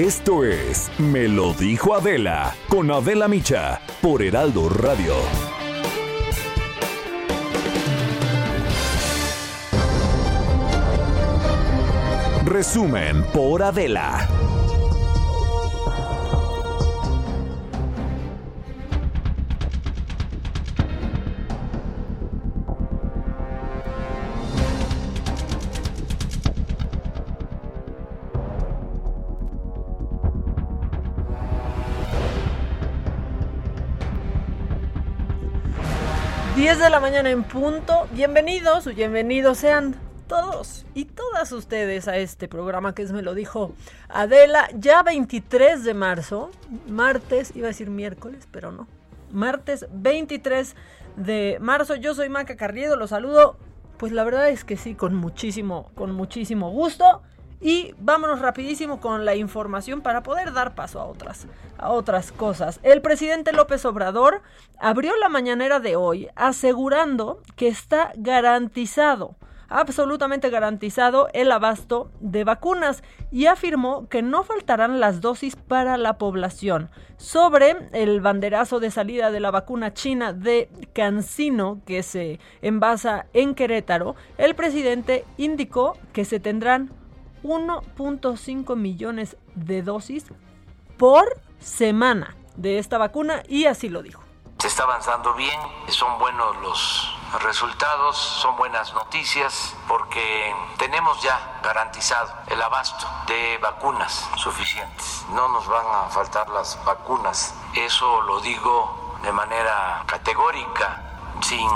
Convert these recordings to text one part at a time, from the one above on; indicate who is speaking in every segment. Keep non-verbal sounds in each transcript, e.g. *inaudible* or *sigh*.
Speaker 1: Esto es Me lo dijo Adela con Adela Micha por Heraldo Radio. Resumen por Adela.
Speaker 2: De la mañana en punto. Bienvenidos o bienvenidos sean todos y todas ustedes a este programa que es Me lo dijo Adela. Ya 23 de marzo, martes, iba a decir miércoles, pero no. Martes 23 de marzo. Yo soy Maca Carriedo, los saludo. Pues la verdad es que sí, con muchísimo, con muchísimo gusto. Y vámonos rapidísimo con la información para poder dar paso a otras, a otras cosas. El presidente López Obrador abrió la mañanera de hoy asegurando que está garantizado, absolutamente garantizado el abasto de vacunas y afirmó que no faltarán las dosis para la población. Sobre el banderazo de salida de la vacuna china de Cancino que se envasa en Querétaro, el presidente indicó que se tendrán 1.5 millones de dosis por semana de esta vacuna y así lo dijo.
Speaker 3: Se está avanzando bien, son buenos los resultados, son buenas noticias porque tenemos ya garantizado el abasto de vacunas suficientes. No nos van a faltar las vacunas, eso lo digo de manera categórica, sin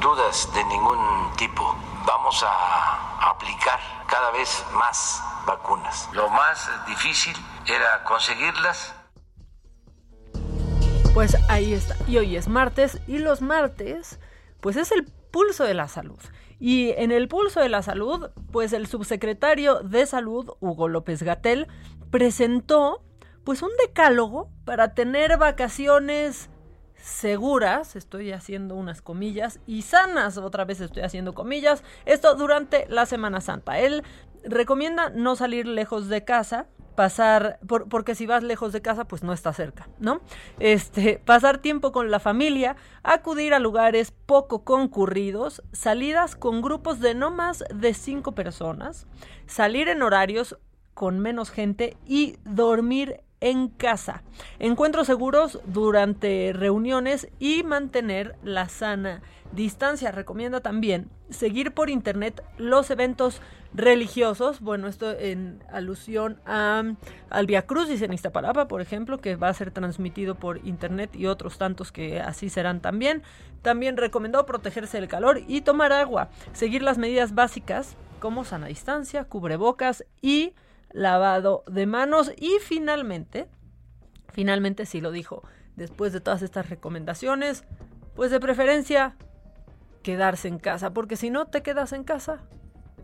Speaker 3: dudas de ningún tipo. Vamos a aplicar cada vez más vacunas. Lo más difícil era conseguirlas.
Speaker 2: Pues ahí está. Y hoy es martes y los martes pues es el pulso de la salud. Y en el pulso de la salud, pues el subsecretario de salud, Hugo López Gatel, presentó pues un decálogo para tener vacaciones seguras, estoy haciendo unas comillas, y sanas, otra vez estoy haciendo comillas, esto durante la Semana Santa. Él recomienda no salir lejos de casa, pasar, porque si vas lejos de casa, pues no está cerca, ¿no? Este, pasar tiempo con la familia, acudir a lugares poco concurridos, salidas con grupos de no más de cinco personas, salir en horarios con menos gente y dormir en casa. Encuentros seguros durante reuniones y mantener la sana distancia. Recomienda también seguir por internet los eventos religiosos. Bueno, esto en alusión a, al Via Crucis en Iztapalapa, por ejemplo, que va a ser transmitido por internet y otros tantos que así serán también. También recomendó protegerse del calor y tomar agua. Seguir las medidas básicas como sana distancia, cubrebocas y lavado de manos y finalmente, finalmente sí lo dijo, después de todas estas recomendaciones, pues de preferencia quedarse en casa, porque si no te quedas en casa,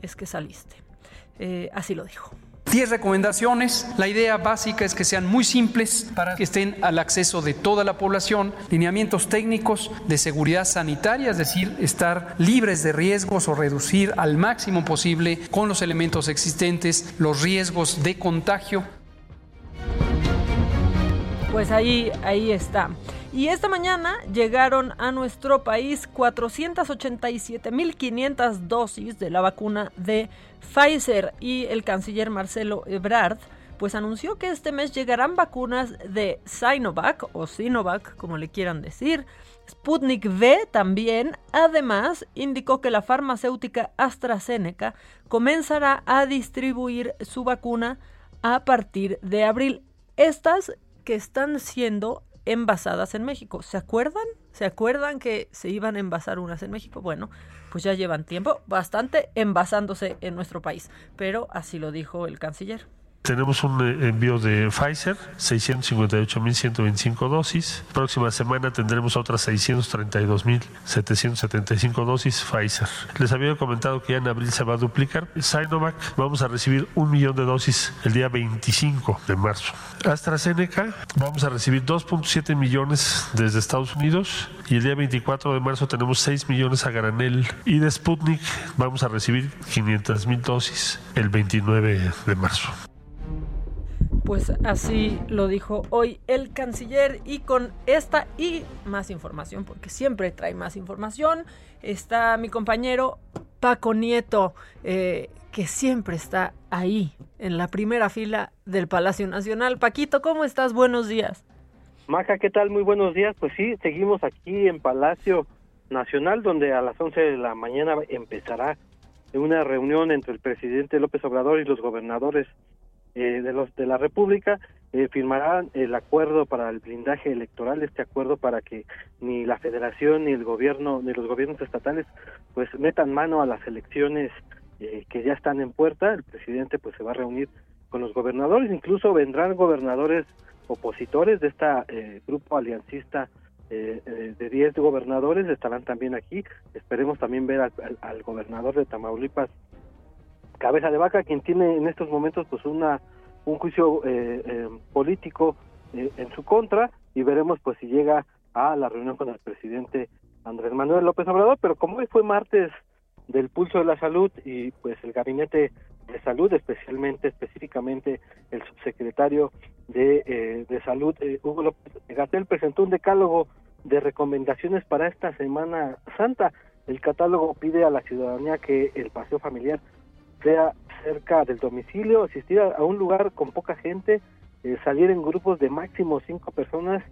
Speaker 2: es que saliste. Eh, así lo dijo.
Speaker 4: 10 recomendaciones. La idea básica es que sean muy simples para que estén al acceso de toda la población. Lineamientos técnicos de seguridad sanitaria, es decir, estar libres de riesgos o reducir al máximo posible con los elementos existentes los riesgos de contagio.
Speaker 2: Pues ahí, ahí está. Y esta mañana llegaron a nuestro país 487.500 dosis de la vacuna de Pfizer y el canciller Marcelo Ebrard pues anunció que este mes llegarán vacunas de Sinovac o Sinovac, como le quieran decir. Sputnik V también, además, indicó que la farmacéutica AstraZeneca comenzará a distribuir su vacuna a partir de abril. Estas que están siendo envasadas en México. ¿Se acuerdan? ¿Se acuerdan que se iban a envasar unas en México? Bueno, pues ya llevan tiempo bastante envasándose en nuestro país, pero así lo dijo el canciller.
Speaker 5: Tenemos un eh, envío de Pfizer, 658.125 dosis. Próxima semana tendremos otras 632.775 dosis Pfizer. Les había comentado que ya en abril se va a duplicar. Sinovac vamos a recibir un millón de dosis el día 25 de marzo. AstraZeneca vamos a recibir 2.7 millones desde Estados Unidos y el día 24 de marzo tenemos 6 millones a granel. Y de Sputnik vamos a recibir 500 mil dosis el 29 de marzo.
Speaker 2: Pues así lo dijo hoy el canciller y con esta y más información, porque siempre trae más información, está mi compañero Paco Nieto, eh, que siempre está ahí, en la primera fila del Palacio Nacional. Paquito, ¿cómo estás? Buenos días.
Speaker 6: Maja, ¿qué tal? Muy buenos días. Pues sí, seguimos aquí en Palacio Nacional, donde a las 11 de la mañana empezará una reunión entre el presidente López Obrador y los gobernadores eh, de los de la República eh, firmarán el acuerdo para el blindaje electoral, este acuerdo para que ni la Federación ni el gobierno ni los gobiernos estatales pues metan mano a las elecciones eh, que ya están en puerta. El presidente pues se va a reunir con los gobernadores, incluso vendrán gobernadores opositores de este grupo aliancista de 10 gobernadores estarán también aquí. Esperemos también ver al gobernador de Tamaulipas, cabeza de vaca, quien tiene en estos momentos pues una un juicio eh, eh, político eh, en su contra y veremos pues si llega a la reunión con el presidente Andrés Manuel López Obrador, pero como hoy fue martes del pulso de la salud y pues el gabinete de salud, especialmente, específicamente el subsecretario de, de salud, Hugo López Gatel, presentó un decálogo de recomendaciones para esta Semana Santa. El catálogo pide a la ciudadanía que el paseo familiar sea cerca del domicilio, asistir a, un lugar con poca gente, eh, salir en grupos de máximo cinco personas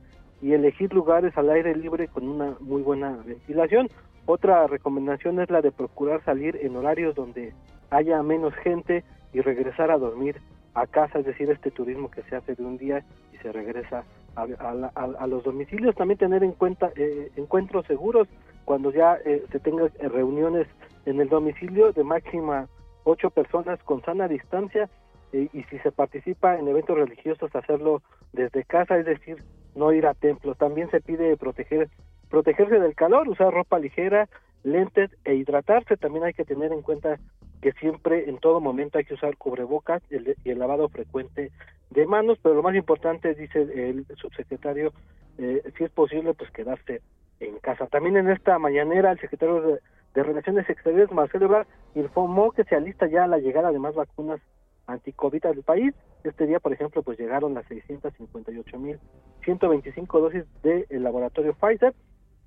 Speaker 6: y elegir lugares al aire libre con una muy buena ventilación. Otra recomendación es la de procurar salir en horarios donde haya menos gente y regresar a dormir a casa, es decir, este turismo que se hace de un día y se regresa a, los domicilios. También tener en cuenta eh, encuentros seguros cuando ya eh, se tengan reuniones en el domicilio de máxima ocho personas con sana distancia eh, y si se participa en eventos religiosos hacerlo desde casa, es decir, no ir a templos. También se pide proteger protegerse del calor, usar ropa ligera, lentes e hidratarse. También hay que tener en cuenta que siempre, en todo momento, hay que usar cubrebocas y el, lavado frecuente de manos, pero lo más importante, dice el subsecretario, eh, si es posible, pues quedarse en casa. También en esta mañanera el secretario de, de Relaciones Exteriores, Marcelo Ebrard, informó que se alista ya la llegada de más vacunas anticovid al país. Este día, por ejemplo, pues llegaron las 658.125 dosis del laboratorio Pfizer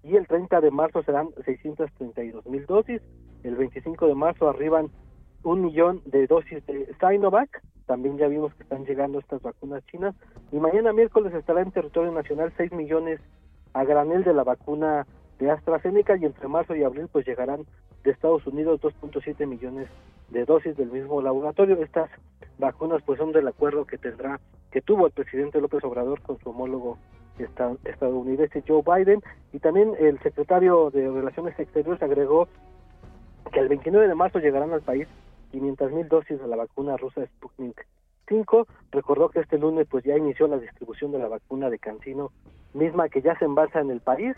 Speaker 6: y el 30 de marzo serán 632.000 dosis. El 25 de marzo arriban un millón de dosis de Sinovac. También ya vimos que están llegando estas vacunas chinas. Y mañana miércoles estará en territorio nacional 6 millones a granel de la vacuna de AstraZeneca y entre marzo y abril pues llegarán de Estados Unidos 2.7 millones de dosis del mismo laboratorio. Estas vacunas pues son del acuerdo que tendrá que tuvo el presidente López Obrador con su homólogo estadounidense Joe Biden y también el secretario de Relaciones Exteriores agregó que el 29 de marzo llegarán al país 500 mil dosis de la vacuna rusa Sputnik 5. Recordó que este lunes pues ya inició la distribución de la vacuna de Cancino, misma que ya se envasa en el país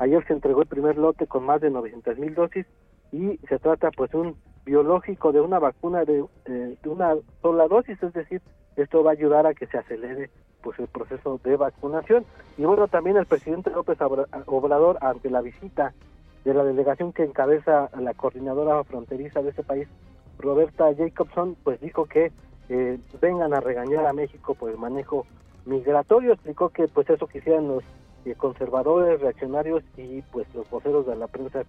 Speaker 6: Ayer se entregó el primer lote con más de 900 mil dosis y se trata pues un biológico de una vacuna de, eh, de, una sola dosis, es decir, esto va a ayudar a que se acelere pues el proceso de vacunación. Y bueno, también el presidente López Obrador ante la visita de la delegación que encabeza la coordinadora fronteriza de ese país, Roberta Jacobson, pues dijo que eh, vengan a regañar a México por el manejo migratorio, explicó que pues eso quisieran los eh, conservadores, reaccionarios y pues los voceros de la prensa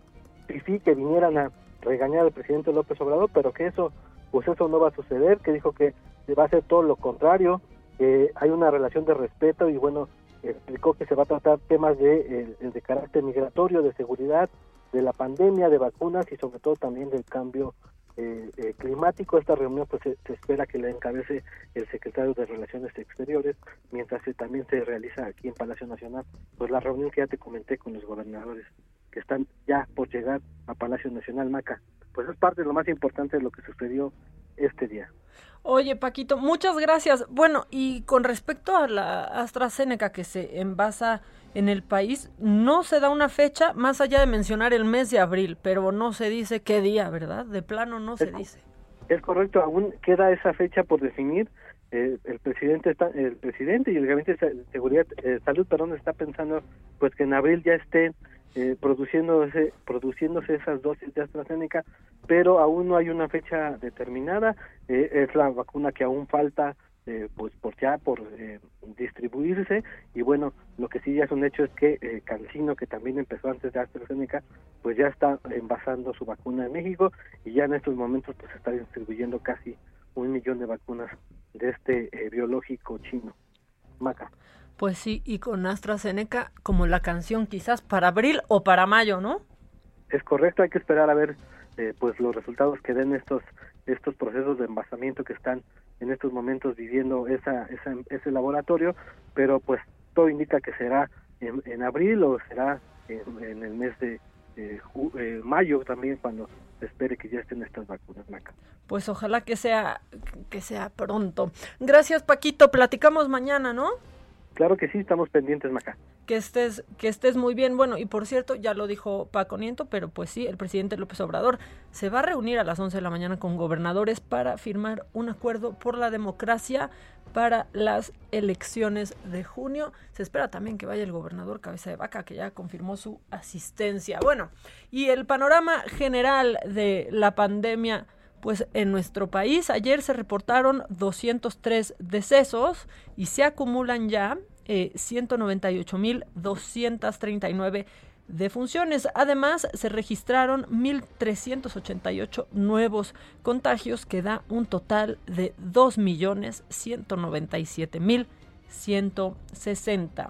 Speaker 6: sí que vinieran a regañar al presidente López Obrador, pero que eso pues eso no va a suceder, que dijo que va a ser todo lo contrario, que hay una relación de respeto y bueno, explicó que se va a tratar temas de, eh, de carácter migratorio, de seguridad, de la pandemia, de vacunas y sobre todo también del cambio eh, eh, climático. Esta reunión pues se, espera que la encabece el secretario de Relaciones Exteriores, mientras también se realiza aquí en Palacio Nacional pues la reunión que ya te comenté con los gobernadores que están ya por llegar a Palacio Nacional Maca. Pues es parte de lo más importante de lo que sucedió este día.
Speaker 2: Oye, Paquito, muchas gracias. Bueno, y con respecto a la AstraZeneca que se envasa en el país, no se da una fecha más allá de mencionar el mes de abril, pero no se dice qué día, ¿verdad? De plano no se dice.
Speaker 6: Es correcto, aún queda esa fecha por definir. Eh, el presidente está, el presidente y el gabinete de seguridad eh, salud perdón está pensando pues que en abril ya estén eh, produciéndose, produciéndose esas dosis de AstraZeneca, pero aún no hay una fecha determinada. Eh, es la vacuna que aún falta eh, pues por ya por eh, distribuirse. Y bueno lo que sí ya es un hecho es que eh, Cancino que también empezó antes de AstraZeneca pues ya está envasando su vacuna en México y ya en estos momentos pues está distribuyendo casi un millón de vacunas de este biológico chino. Maca
Speaker 2: pues sí, y con AstraZeneca como la canción quizás para abril o para mayo, ¿no?
Speaker 6: Es correcto, hay que esperar a ver eh, pues los resultados que den estos estos procesos de envasamiento que están en estos momentos viviendo esa, esa ese laboratorio, pero pues todo indica que será en, en abril o será en, en el mes de eh, eh, mayo también cuando se espere que ya estén estas vacunas, Maca.
Speaker 2: Pues ojalá que sea que sea pronto. Gracias, Paquito. Platicamos mañana, ¿no?
Speaker 6: Claro que sí, estamos pendientes, Maca.
Speaker 2: Que estés, que estés muy bien. Bueno, y por cierto, ya lo dijo Paco Nieto, pero pues sí, el presidente López Obrador se va a reunir a las 11 de la mañana con gobernadores para firmar un acuerdo por la democracia para las elecciones de junio. Se espera también que vaya el gobernador Cabeza de Vaca, que ya confirmó su asistencia. Bueno, y el panorama general de la pandemia pues en nuestro país ayer se reportaron 203 decesos y se acumulan ya eh, 198.239 defunciones. Además, se registraron 1.388 nuevos contagios, que da un total de 2.197.160.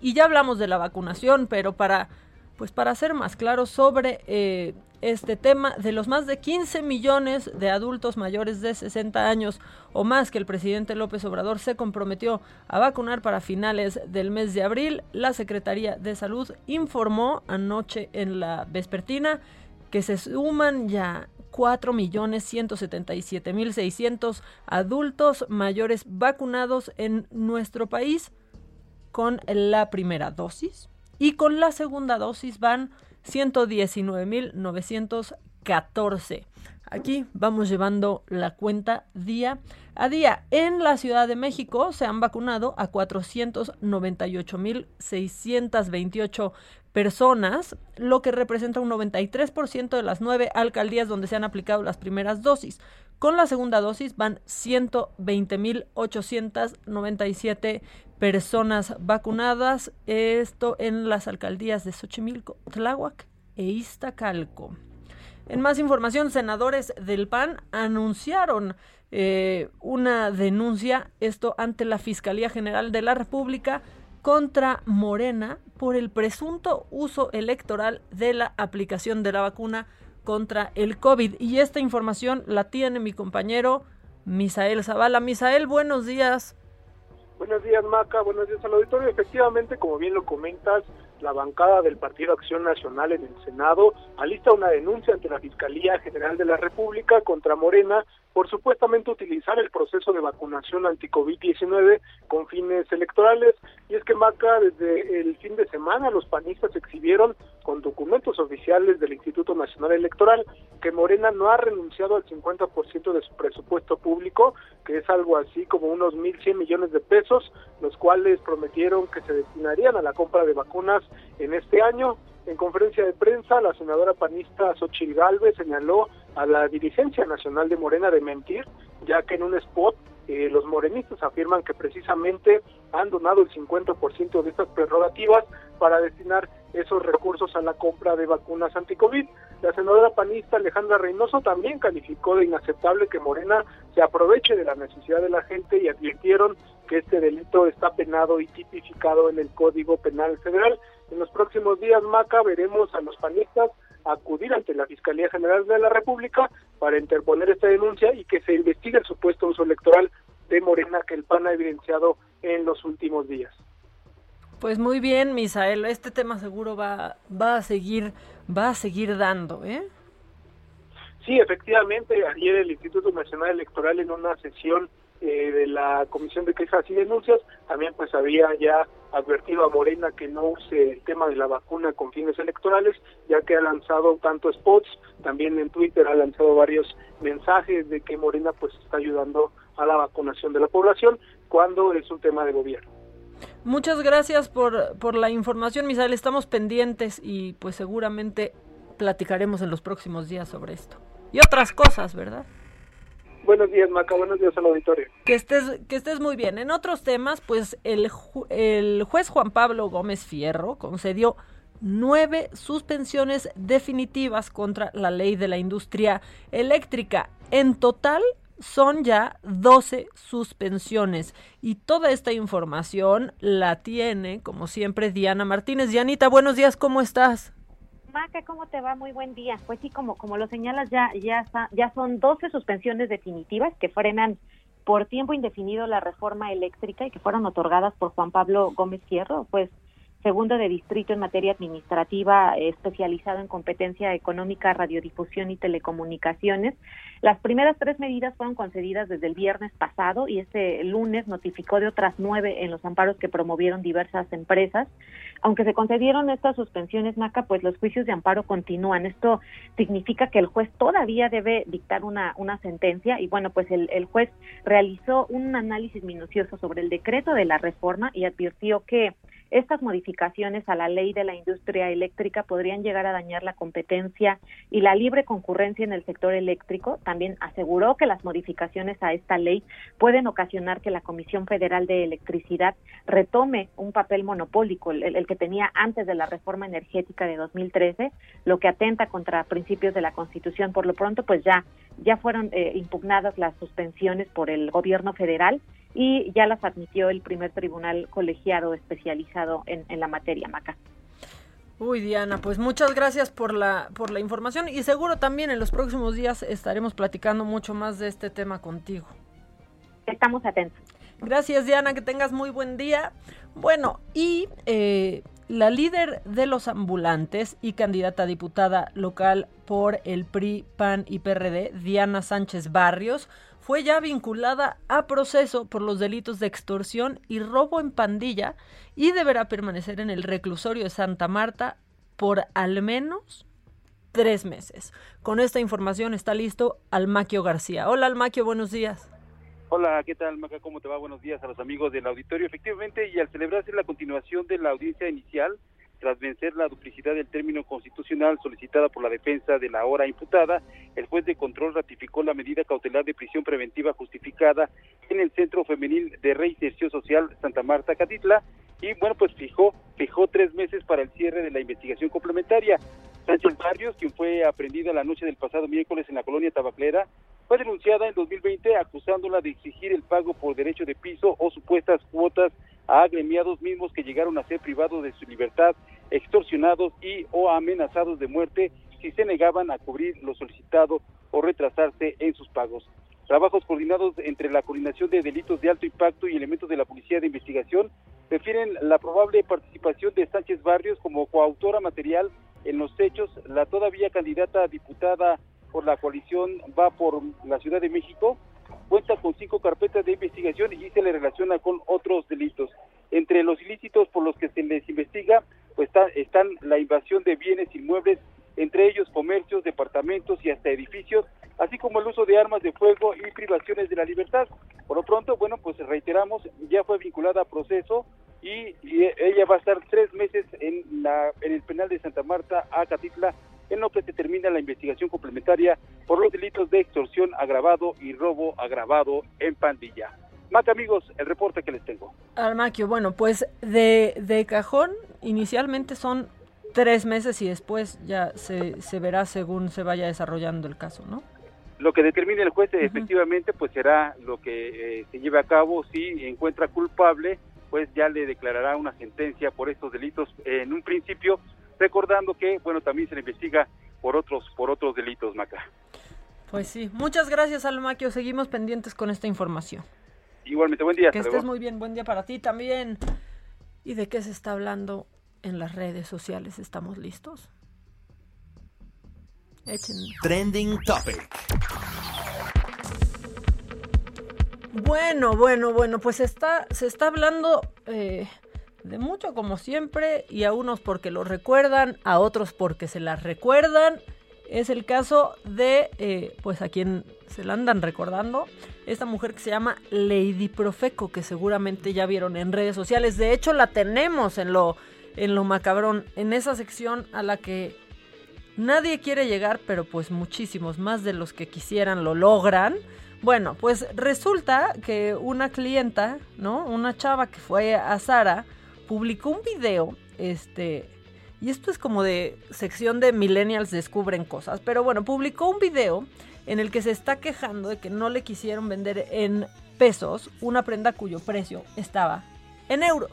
Speaker 2: Y ya hablamos de la vacunación, pero para, pues para ser más claros sobre eh, este tema de los más de 15 millones de adultos mayores de 60 años o más que el presidente López Obrador se comprometió a vacunar para finales del mes de abril, la Secretaría de Salud informó anoche en la vespertina que se suman ya 4.177.600 adultos mayores vacunados en nuestro país con la primera dosis y con la segunda dosis van 119.914. Aquí vamos llevando la cuenta día a día. En la Ciudad de México se han vacunado a 498.628 personas, lo que representa un 93% de las nueve alcaldías donde se han aplicado las primeras dosis. Con la segunda dosis van 120.897 personas vacunadas, esto en las alcaldías de Xochimilco, Tláhuac e Iztacalco. En más información, senadores del PAN anunciaron eh, una denuncia, esto ante la Fiscalía General de la República, contra Morena por el presunto uso electoral de la aplicación de la vacuna contra el COVID. Y esta información la tiene mi compañero Misael Zavala. Misael, buenos días.
Speaker 7: Buenos días, Maca. Buenos días al auditorio. Efectivamente, como bien lo comentas, la bancada del Partido Acción Nacional en el Senado alista una denuncia ante la Fiscalía General de la República contra Morena por supuestamente utilizar el proceso de vacunación anti-COVID-19 con fines electorales. Y es que Maca, desde el fin de semana, los panistas exhibieron con documentos oficiales del Instituto Nacional Electoral que Morena no ha renunciado al 50% de su presupuesto público, que es algo así como unos 1.100 millones de pesos, los cuales prometieron que se destinarían a la compra de vacunas en este año. En conferencia de prensa, la senadora panista Xochitl Galvez señaló a la dirigencia nacional de Morena de mentir, ya que en un spot eh, los morenistas afirman que precisamente han donado el 50% de estas prerrogativas para destinar esos recursos a la compra de vacunas anti-COVID. La senadora panista Alejandra Reynoso también calificó de inaceptable que Morena se aproveche de la necesidad de la gente y advirtieron que este delito está penado y tipificado en el Código Penal Federal. En los próximos días, Maca, veremos a los panistas acudir ante la Fiscalía General de la República para interponer esta denuncia y que se investigue el supuesto uso electoral de Morena que el PAN ha evidenciado en los últimos días.
Speaker 2: Pues muy bien, Misael, este tema seguro va, va a seguir, va a seguir dando, ¿eh?
Speaker 7: Sí, efectivamente, ayer el Instituto Nacional Electoral en una sesión eh, de la Comisión de Quejas y Denuncias también pues había ya advertido a Morena que no use el tema de la vacuna con fines electorales, ya que ha lanzado tanto spots, también en Twitter ha lanzado varios mensajes de que Morena pues está ayudando a la vacunación de la población cuando es un tema de gobierno.
Speaker 2: Muchas gracias por, por la información, Misael. Estamos pendientes y pues seguramente platicaremos en los próximos días sobre esto. Y otras cosas, ¿verdad?
Speaker 7: Buenos días, Maca. Buenos días al auditorio.
Speaker 2: Que estés, que estés muy bien. En otros temas, pues el, el juez Juan Pablo Gómez Fierro concedió nueve suspensiones definitivas contra la ley de la industria eléctrica. En total, son ya 12 suspensiones. Y toda esta información la tiene, como siempre, Diana Martínez. Dianita, buenos días, ¿cómo estás?
Speaker 8: Maca, ¿cómo te va? Muy buen día. Pues sí, como, como lo señalas, ya, ya, ya son 12 suspensiones definitivas que frenan por tiempo indefinido la reforma eléctrica y que fueron otorgadas por Juan Pablo Gómez Fierro, pues segundo de distrito en materia administrativa especializado en competencia económica, radiodifusión y telecomunicaciones. Las primeras tres medidas fueron concedidas desde el viernes pasado y este lunes notificó de otras nueve en los amparos que promovieron diversas empresas. Aunque se concedieron estas suspensiones, Maca, pues los juicios de amparo continúan. Esto significa que el juez todavía debe dictar una, una sentencia y bueno, pues el, el juez realizó un análisis minucioso sobre el decreto de la reforma y advirtió que estas modificaciones a la ley de la industria eléctrica podrían llegar a dañar la competencia y la libre concurrencia en el sector eléctrico. También aseguró que las modificaciones a esta ley pueden ocasionar que la Comisión Federal de Electricidad retome un papel monopólico, el, que tenía antes de la reforma energética de 2013, lo que atenta contra principios de la Constitución. Por lo pronto, pues ya ya fueron eh, impugnadas las suspensiones por el gobierno federal y ya las admitió el primer tribunal colegiado especializado en, en la materia, Maca.
Speaker 2: Uy, Diana, pues muchas gracias por la, por la información y seguro también en los próximos días estaremos platicando mucho más de este tema contigo.
Speaker 8: Estamos atentos.
Speaker 2: Gracias, Diana, que tengas muy buen día. Bueno, y eh, la líder de los ambulantes y candidata a diputada local por el PRI, PAN y PRD, Diana Sánchez Barrios, fue ya vinculada a proceso por los delitos de extorsión y robo en pandilla y deberá permanecer en el reclusorio de Santa Marta por al menos tres meses. Con esta información está listo Almaquio García. Hola Almaquio, buenos días.
Speaker 9: Hola, ¿qué tal? ¿Cómo te va? Buenos días a los amigos del auditorio. Efectivamente, y al celebrarse la continuación de la audiencia inicial, tras vencer la duplicidad del término constitucional solicitada por la defensa de la hora imputada, el juez de control ratificó la medida cautelar de prisión preventiva justificada en el Centro Femenil de Reinserción Social Santa Marta Catitla y bueno, pues fijó, fijó tres meses para el cierre de la investigación complementaria. Sánchez Barrios, quien fue aprendida la noche del pasado miércoles en la colonia Tabaclera, fue denunciada en 2020 acusándola de exigir el pago por derecho de piso o supuestas cuotas a agremiados mismos que llegaron a ser privados de su libertad, extorsionados y o amenazados de muerte si se negaban a cubrir lo solicitado o retrasarse en sus pagos. Trabajos coordinados entre la coordinación de delitos de alto impacto y elementos de la Policía de Investigación refieren la probable participación de Sánchez Barrios como coautora material en los hechos. La todavía candidata a diputada por la coalición va por la Ciudad de México cuenta con cinco carpetas de investigación y se le relaciona con otros delitos. Entre los ilícitos por los que se les investiga, pues están la invasión de bienes inmuebles, entre ellos comercios, departamentos y hasta edificios, así como el uso de armas de fuego y privaciones de la libertad. Por lo pronto, bueno, pues reiteramos, ya fue vinculada a proceso y, ella va a estar tres meses en, la, en el penal de Santa Marta, a Catitla, en lo que se termina la investigación complementaria por los delitos de extorsión agravado y robo agravado en pandilla. Mac amigos, el reporte que les tengo.
Speaker 2: Almaquio, bueno, pues de, de cajón inicialmente son tres meses y después ya se, se verá según se vaya desarrollando el caso, ¿no?
Speaker 9: Lo que determine el juez efectivamente pues será lo que eh, se lleve a cabo si encuentra culpable pues ya le declarará una sentencia por estos delitos en un principio recordando que, bueno, también se le investiga por otros, por otros delitos, Maca.
Speaker 2: Pues sí, muchas gracias, Almaquio. Seguimos pendientes con esta información.
Speaker 9: Igualmente, buen día.
Speaker 2: Que estés muy bien, buen día para ti también. ¿Y de qué se está hablando en las redes sociales? ¿Estamos listos? Echen.
Speaker 10: Trending Topic.
Speaker 2: Bueno, bueno, bueno, pues está, se está hablando eh, de mucho como siempre y a unos porque lo recuerdan, a otros porque se las recuerdan. Es el caso de, eh, pues a quien se la andan recordando, esta mujer que se llama Lady Profeco, que seguramente ya vieron en redes sociales. De hecho, la tenemos en lo, en lo macabrón, en esa sección a la que nadie quiere llegar, pero pues muchísimos más de los que quisieran lo logran. Bueno, pues resulta que una clienta, ¿no? Una chava que fue a Sara, publicó un video, este, y esto es como de sección de millennials descubren cosas, pero bueno, publicó un video en el que se está quejando de que no le quisieron vender en pesos una prenda cuyo precio estaba en euros.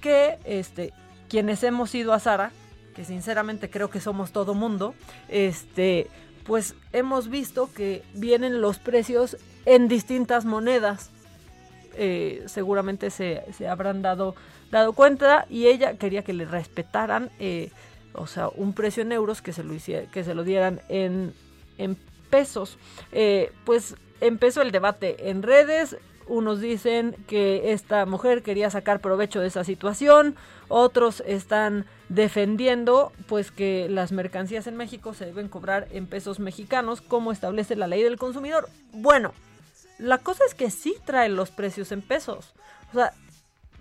Speaker 2: Que este, quienes hemos ido a Sara, que sinceramente creo que somos todo mundo, este, pues hemos visto que vienen los precios en distintas monedas. Eh, seguramente se, habrán dado, dado cuenta y ella quería que le respetaran, eh, o sea, un precio en euros que se lo, que se lo dieran en, en pesos. Eh, pues empezó el debate en redes, unos dicen que esta mujer quería sacar provecho de esa situación, otros están defendiendo pues que las mercancías en México se deben cobrar en pesos mexicanos como establece la ley del consumidor. Bueno, la cosa es que sí trae los precios en pesos. O sea,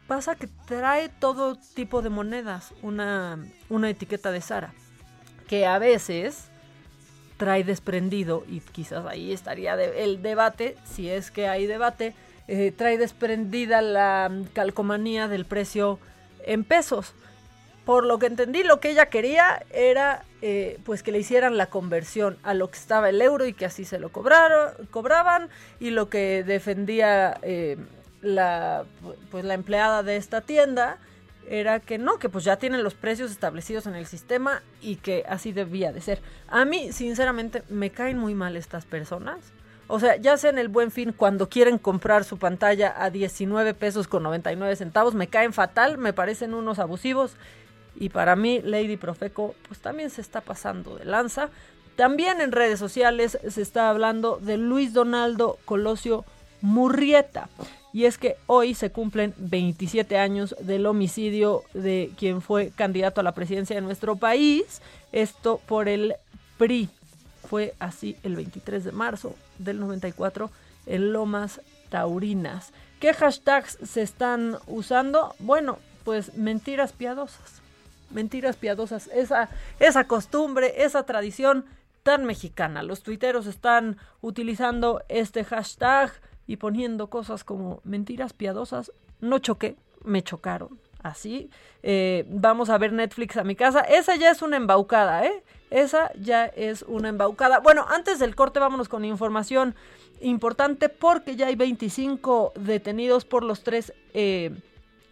Speaker 2: pasa que trae todo tipo de monedas una, una etiqueta de Sara, que a veces trae desprendido, y quizás ahí estaría el debate, si es que hay debate, eh, trae desprendida la calcomanía del precio en pesos. Por lo que entendí, lo que ella quería era eh, pues que le hicieran la conversión a lo que estaba el euro y que así se lo cobraron, cobraban y lo que defendía eh, la, pues, la empleada de esta tienda era que no, que pues ya tienen los precios establecidos en el sistema y que así debía de ser. A mí, sinceramente, me caen muy mal estas personas o sea, ya sea en el buen fin, cuando quieren comprar su pantalla a 19 pesos con 99 centavos, me caen fatal, me parecen unos abusivos. Y para mí, Lady Profeco, pues también se está pasando de lanza. También en redes sociales se está hablando de Luis Donaldo Colosio Murrieta. Y es que hoy se cumplen 27 años del homicidio de quien fue candidato a la presidencia de nuestro país. Esto por el PRI. Fue así el 23 de marzo del 94 en Lomas Taurinas. ¿Qué hashtags se están usando? Bueno, pues mentiras piadosas. Mentiras piadosas. Esa, esa costumbre, esa tradición tan mexicana. Los tuiteros están utilizando este hashtag y poniendo cosas como mentiras piadosas. No choqué, me chocaron. Así. Eh, vamos a ver Netflix a mi casa. Esa ya es una embaucada, ¿eh? Esa ya es una embaucada. Bueno, antes del corte vámonos con información importante porque ya hay 25 detenidos por los tres eh,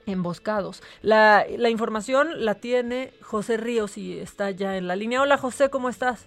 Speaker 2: emboscados. La, la, información la tiene José Ríos y está ya en la línea. Hola José, ¿cómo estás?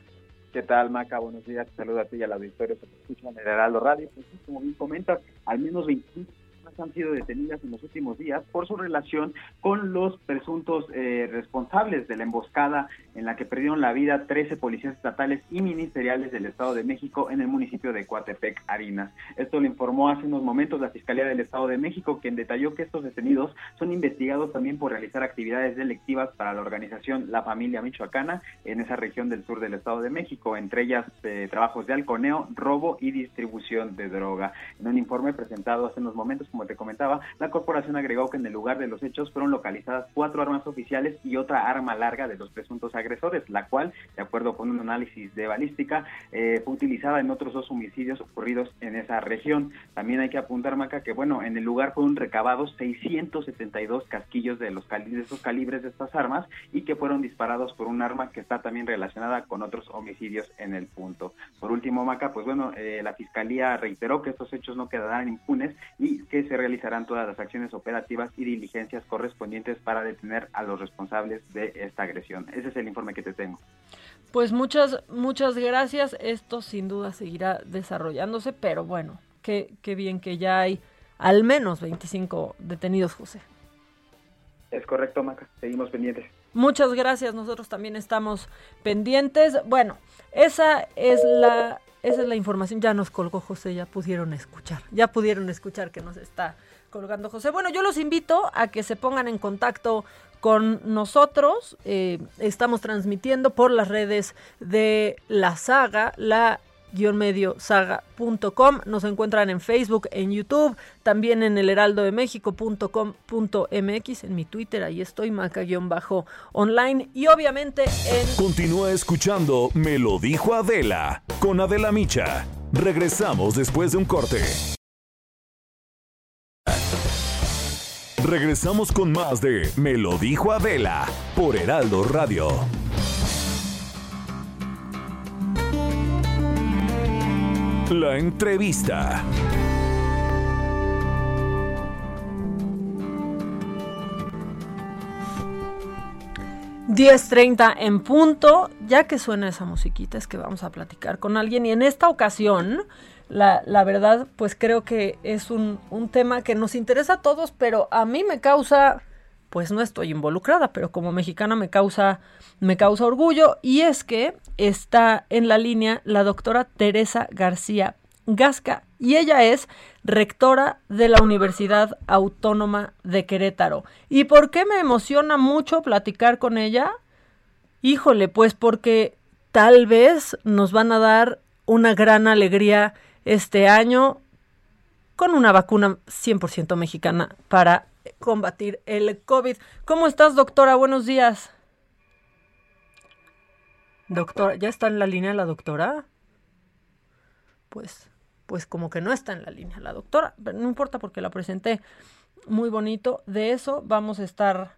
Speaker 11: ¿Qué tal, Maca? Buenos días. Saludos a ti y al auditorio que escucha en el Heraldo Radio. Pues, como bien comentas, al menos 25 han sido detenidas en los últimos días por su relación con los presuntos eh, responsables de la emboscada en la que perdieron la vida 13 policías estatales y ministeriales del Estado de México en el municipio de Coatepec, Arinas. Esto lo informó hace unos momentos la Fiscalía del Estado de México, quien detalló que estos detenidos son investigados también por realizar actividades delictivas para la organización La Familia Michoacana en esa región del sur del Estado de México, entre ellas eh, trabajos de halconeo, robo y distribución de droga. En un informe presentado hace unos momentos, como te comentaba, la corporación agregó que en el lugar de los hechos fueron localizadas cuatro armas oficiales y otra arma larga de los presuntos agresores, la cual, de acuerdo con un análisis de balística, eh, fue utilizada en otros dos homicidios ocurridos en esa región. También hay que apuntar, Maca, que bueno, en el lugar fueron recabados 672 casquillos de los de esos calibres de estas armas y que fueron disparados por un arma que está también relacionada con otros homicidios en el punto. Por último, Maca, pues bueno, eh, la fiscalía reiteró que estos hechos no quedarán impunes y que se realizarán todas las acciones operativas y diligencias correspondientes para detener a los responsables de esta agresión. Ese es el informe que te tengo.
Speaker 2: Pues muchas, muchas gracias. Esto sin duda seguirá desarrollándose, pero bueno, qué, qué bien que ya hay al menos 25 detenidos, José.
Speaker 11: Es correcto, Maca. Seguimos pendientes.
Speaker 2: Muchas gracias. Nosotros también estamos pendientes. Bueno, esa es la esa es la información. Ya nos colgó José, ya pudieron escuchar. Ya pudieron escuchar que nos está colgando José. Bueno, yo los invito a que se pongan en contacto con nosotros. Eh, estamos transmitiendo por las redes de la saga, la medio saga.com. Nos encuentran en Facebook, en YouTube, también en el heraldo de México.com.mx, en mi Twitter, ahí estoy, maca-online y obviamente en...
Speaker 1: Continúa escuchando Me lo dijo Adela con Adela Micha. Regresamos después de un corte. Regresamos con más de Me lo dijo Adela por Heraldo Radio. La entrevista.
Speaker 2: ...10.30 en punto, ya que suena esa musiquita es que vamos a platicar con alguien y en esta ocasión, la, verdad, pues creo que es un tema que nos interesa a todos, pero a mí me causa pues no estoy involucrada, pero como mexicana me causa, me causa orgullo y es que está en la línea la doctora Teresa García Gasca y ella es rectora de la Universidad Autónoma de Querétaro. ¿Y por qué me emociona mucho platicar con ella? Híjole, pues porque tal vez nos van a dar una gran alegría este año con una vacuna 100% mexicana para combatir el COVID. ¿Cómo estás, doctora? Buenos días. Doctora, ¿ya está en la línea la doctora? Pues, pues como que no está en la línea la doctora, pero no importa porque la presenté muy bonito. De eso vamos a estar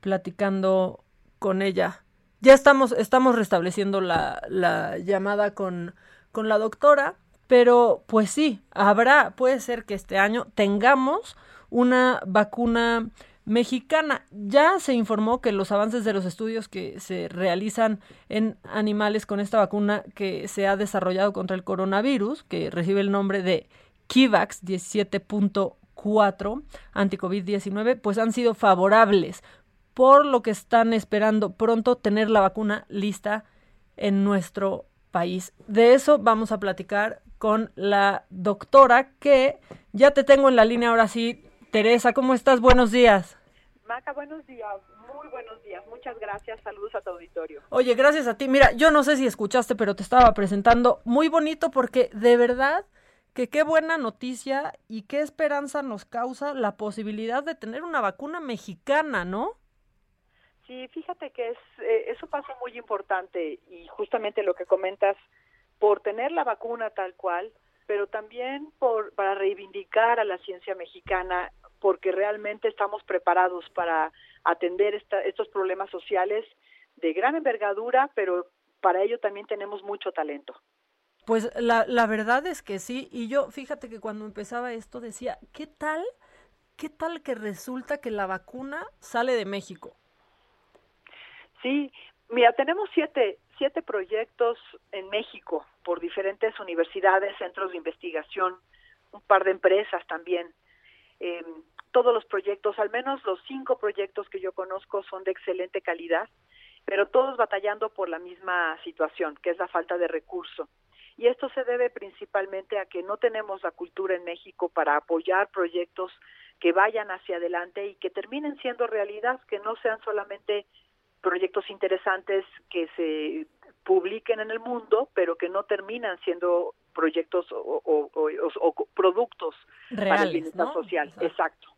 Speaker 2: platicando con ella. Ya estamos, estamos restableciendo la, la llamada con, con la doctora, pero pues sí, habrá, puede ser que este año tengamos una vacuna mexicana. Ya se informó que los avances de los estudios que se realizan en animales con esta vacuna que se ha desarrollado contra el coronavirus, que recibe el nombre de Kivax 17.4 anti-COVID-19, pues han sido favorables, por lo que están esperando pronto tener la vacuna lista en nuestro país. De eso vamos a platicar con la doctora que ya te tengo en la línea ahora sí, Teresa, ¿cómo estás? Buenos días.
Speaker 10: Maca, buenos días, muy buenos días. Muchas gracias, saludos a tu auditorio.
Speaker 2: Oye, gracias a ti. Mira, yo no sé si escuchaste, pero te estaba presentando muy bonito porque de verdad que qué buena noticia y qué esperanza nos causa la posibilidad de tener una vacuna mexicana, ¿no?
Speaker 10: Sí, fíjate que es, eh, es un paso muy importante y justamente lo que comentas, por tener la vacuna tal cual, pero también por, para reivindicar a la ciencia mexicana porque realmente estamos preparados para atender estos problemas sociales de gran envergadura, pero para ello también tenemos mucho talento.
Speaker 2: Pues la, la verdad es que sí, y yo fíjate que cuando empezaba esto decía, ¿qué tal? ¿Qué tal que resulta que la vacuna sale de México?
Speaker 10: Sí, mira, tenemos siete, siete proyectos en México por diferentes universidades, centros de investigación, un par de empresas también. Eh, todos los proyectos, al menos los cinco proyectos que yo conozco son de excelente calidad, pero todos batallando por la misma situación, que es la falta de recurso. Y esto se debe principalmente a que no tenemos la cultura en México para apoyar proyectos que vayan hacia adelante y que terminen siendo realidad, que no sean solamente proyectos interesantes que se publiquen en el mundo, pero que no terminan siendo proyectos o, productos
Speaker 2: Reales,
Speaker 10: para el bienestar social. Exacto.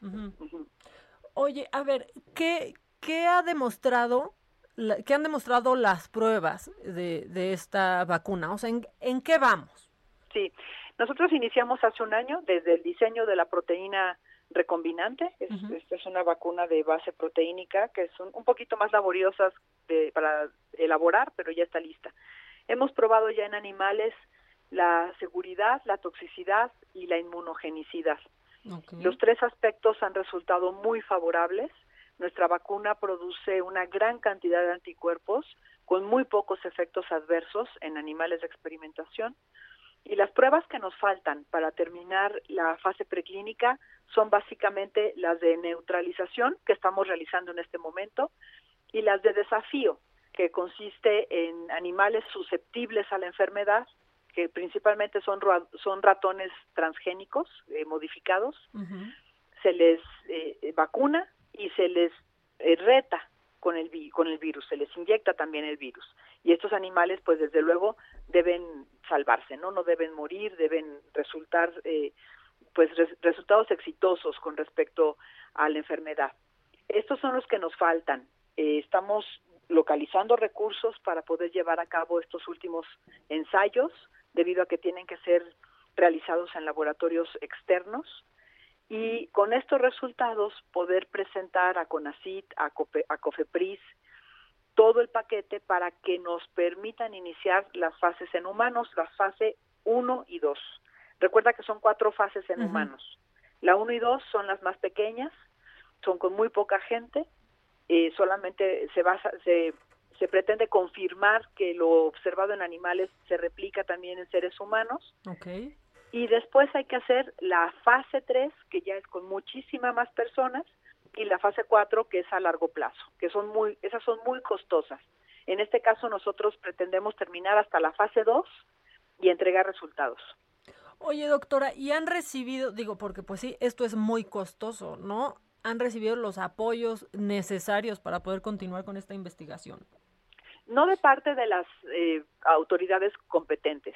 Speaker 2: Oye, a ver, ¿qué, qué ha demostrado, qué han demostrado las pruebas de, de esta vacuna? O sea, ¿en, ¿en qué vamos?
Speaker 10: Sí, nosotros iniciamos hace un año desde el diseño de la proteína recombinante. Es, Esta es una vacuna de base proteínica que son un poquito más laboriosas de, para elaborar, pero ya está lista. Hemos probado ya en animales la seguridad, la toxicidad y la inmunogenicidad. Los tres aspectos han resultado muy favorables. Nuestra vacuna produce una gran cantidad de anticuerpos con muy pocos efectos adversos en animales de experimentación Y las pruebas que nos faltan para terminar la fase preclínica son básicamente las de neutralización que estamos realizando en este momento y las de desafío, que consiste en animales susceptibles a la enfermedad, que principalmente son, son ratones transgénicos eh, modificados. Se les eh, vacuna y se les eh, reta con el, con el virus, se les inyecta también el virus. Y estos animales, pues desde luego, deben salvarse, ¿no? No deben morir, deben resultar, pues resultados exitosos con respecto a la enfermedad. Estos son los que nos faltan. estamos localizando recursos para poder llevar a cabo estos últimos ensayos, debido a que tienen que ser realizados en laboratorios externos y con estos resultados poder presentar a CONACIT, a, a COFEPRIS, todo el paquete para que nos permitan iniciar las fases en humanos, la fase 1 y 2. Recuerda que son cuatro fases en humanos. La 1 y 2 son las más pequeñas, son con muy poca gente, eh, solamente se basa, se, se pretende confirmar que lo observado en animales se replica también en seres humanos.
Speaker 2: Okay.
Speaker 10: Y después hay que hacer la fase 3, que ya es con muchísimas más personas, y la fase 4, que es a largo plazo, que son muy, esas son muy costosas. En este caso nosotros pretendemos terminar hasta la fase 2 y entregar resultados.
Speaker 2: Oye, doctora, ¿y han recibido, digo, porque pues sí, esto es muy costoso, ¿no? ¿Han recibido los apoyos necesarios para poder continuar con esta investigación?
Speaker 10: No de parte de las eh, autoridades competentes.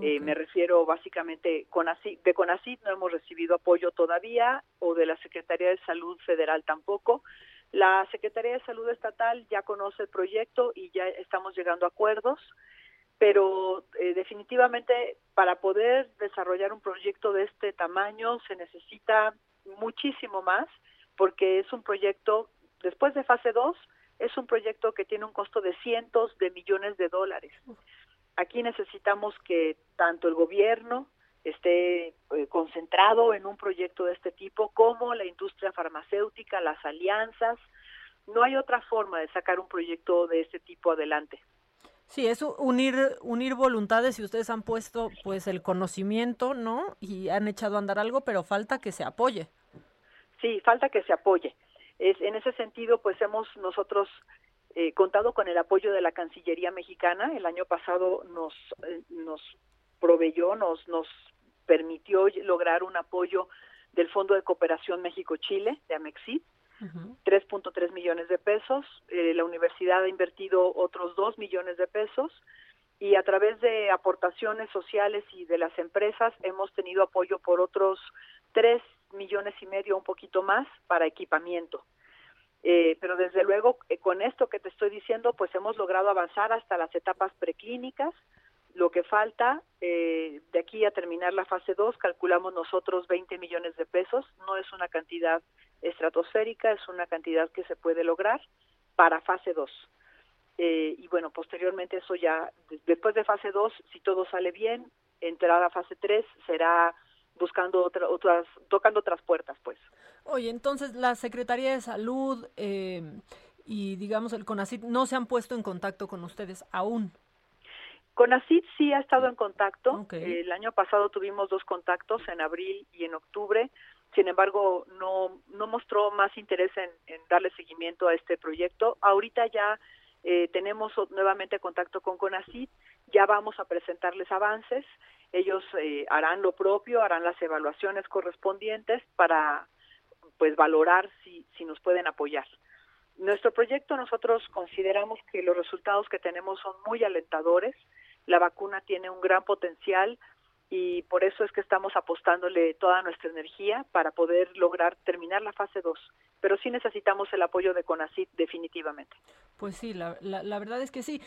Speaker 10: Eh, me refiero básicamente con de CONACID no hemos recibido apoyo todavía o de la Secretaría de Salud Federal tampoco. La Secretaría de Salud Estatal ya conoce el proyecto y ya estamos llegando a acuerdos, pero eh, definitivamente para poder desarrollar un proyecto de este tamaño se necesita muchísimo más porque es un proyecto, después de fase 2, es un proyecto que tiene un costo de cientos de millones de dólares. Aquí necesitamos que tanto el gobierno esté eh, concentrado en un proyecto de este tipo, como la industria farmacéutica, las alianzas. No hay otra forma de sacar un proyecto de este tipo adelante.
Speaker 2: Sí, es unir unir voluntades y ustedes han puesto pues el conocimiento, ¿no? Y han echado a andar algo, pero falta que se apoye.
Speaker 10: Sí, falta que se apoye. Es, en ese sentido, pues hemos nosotros eh, contado con el apoyo de la Cancillería mexicana. El año pasado nos, eh, nos proveyó, nos, nos permitió lograr un apoyo del Fondo de Cooperación México-Chile, de Amexit, 3.3 millones de pesos. Eh, la universidad ha invertido otros 2 millones de pesos y a través de aportaciones sociales y de las empresas hemos tenido apoyo por otros 3 millones y medio, un poquito más, para equipamiento. Eh, pero desde luego, eh, con esto que te estoy diciendo, pues hemos logrado avanzar hasta las etapas preclínicas. Lo que falta eh, de aquí a terminar la fase 2, calculamos nosotros 20 millones de pesos. No es una cantidad estratosférica, es una cantidad que se puede lograr para fase 2. y bueno, posteriormente eso ya, después de fase 2, si todo sale bien, entrar a fase 3 será buscando otras, tocando otras puertas, pues.
Speaker 2: Oye, entonces la Secretaría de Salud eh, y digamos el CONACIT no se han puesto en contacto con ustedes aún.
Speaker 10: CONACIT sí ha estado en contacto. El año pasado tuvimos dos contactos en abril y en octubre. Sin embargo, no, no mostró más interés en, en darle seguimiento a este proyecto. Ahorita ya eh, tenemos nuevamente contacto con CONACIT, ya vamos a presentarles avances ellos eh, harán lo propio, harán las evaluaciones correspondientes para pues valorar si, si nos pueden apoyar. Nuestro proyecto nosotros consideramos que los resultados que tenemos son muy alentadores, la vacuna tiene un gran potencial y por eso es que estamos apostándole toda nuestra energía para poder lograr terminar la fase 2. Pero sí necesitamos el apoyo de CONACIT definitivamente.
Speaker 2: Pues sí, la, la verdad es que sí.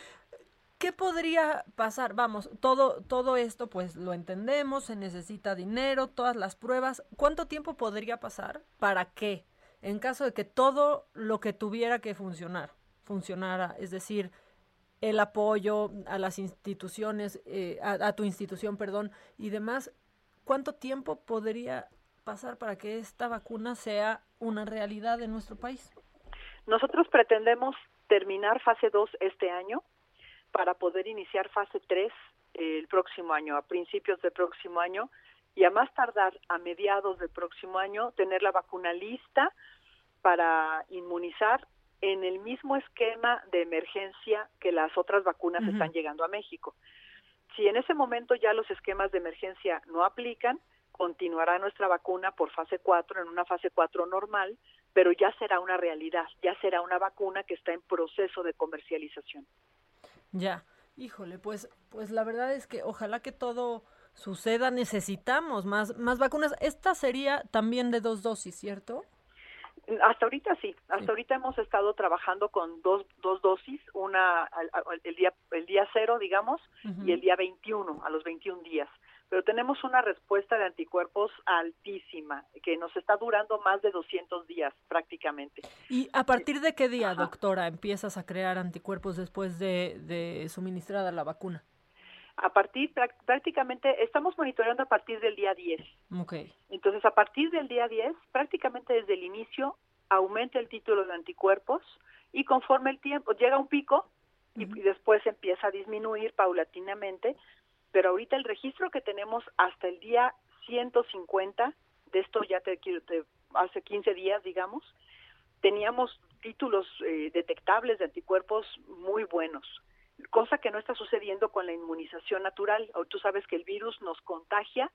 Speaker 2: ¿Qué podría pasar? Vamos, todo, todo esto pues lo entendemos, se necesita dinero, todas las pruebas. ¿Cuánto tiempo podría pasar para qué? En caso de que todo lo que tuviera que funcionar, funcionara, es decir, el apoyo a las instituciones, eh, a, tu institución, perdón, y demás, ¿cuánto tiempo podría pasar para que esta vacuna sea una realidad en nuestro país?
Speaker 10: Nosotros pretendemos terminar fase 2 este año para poder iniciar fase 3 el próximo año, a principios del próximo año, y a más tardar a mediados del próximo año tener la vacuna lista para inmunizar en el mismo esquema de emergencia que las otras vacunas están llegando a México. Si en ese momento ya los esquemas de emergencia no aplican, continuará nuestra vacuna por fase 4 en una fase 4 normal, pero ya será una realidad, ya será una vacuna que está en proceso de comercialización.
Speaker 2: Ya, híjole, pues pues la verdad es que ojalá que todo suceda, necesitamos más más vacunas. Esta sería también de dos dosis, ¿cierto?
Speaker 10: Hasta ahorita sí, hasta ahorita hemos estado trabajando con dos, dos dosis, una el día el día cero, digamos, y el día 21, a los 21 días. Pero tenemos una respuesta de anticuerpos altísima, que nos está durando más de 200 días prácticamente.
Speaker 2: ¿Y a partir de qué día, doctora, empiezas a crear anticuerpos después de, de suministrada la vacuna?
Speaker 10: a partir prácticamente estamos monitoreando a partir del día 10.
Speaker 2: Okay.
Speaker 10: Entonces, a partir del día 10, prácticamente desde el inicio aumenta el título de anticuerpos y conforme el tiempo llega un pico y, después empieza a disminuir paulatinamente, pero ahorita el registro que tenemos hasta el día 150 de esto ya te, te hace 15 días, digamos, teníamos títulos eh, detectables de anticuerpos muy buenos cosa que no está sucediendo con la inmunización natural. Tú sabes que el virus nos contagia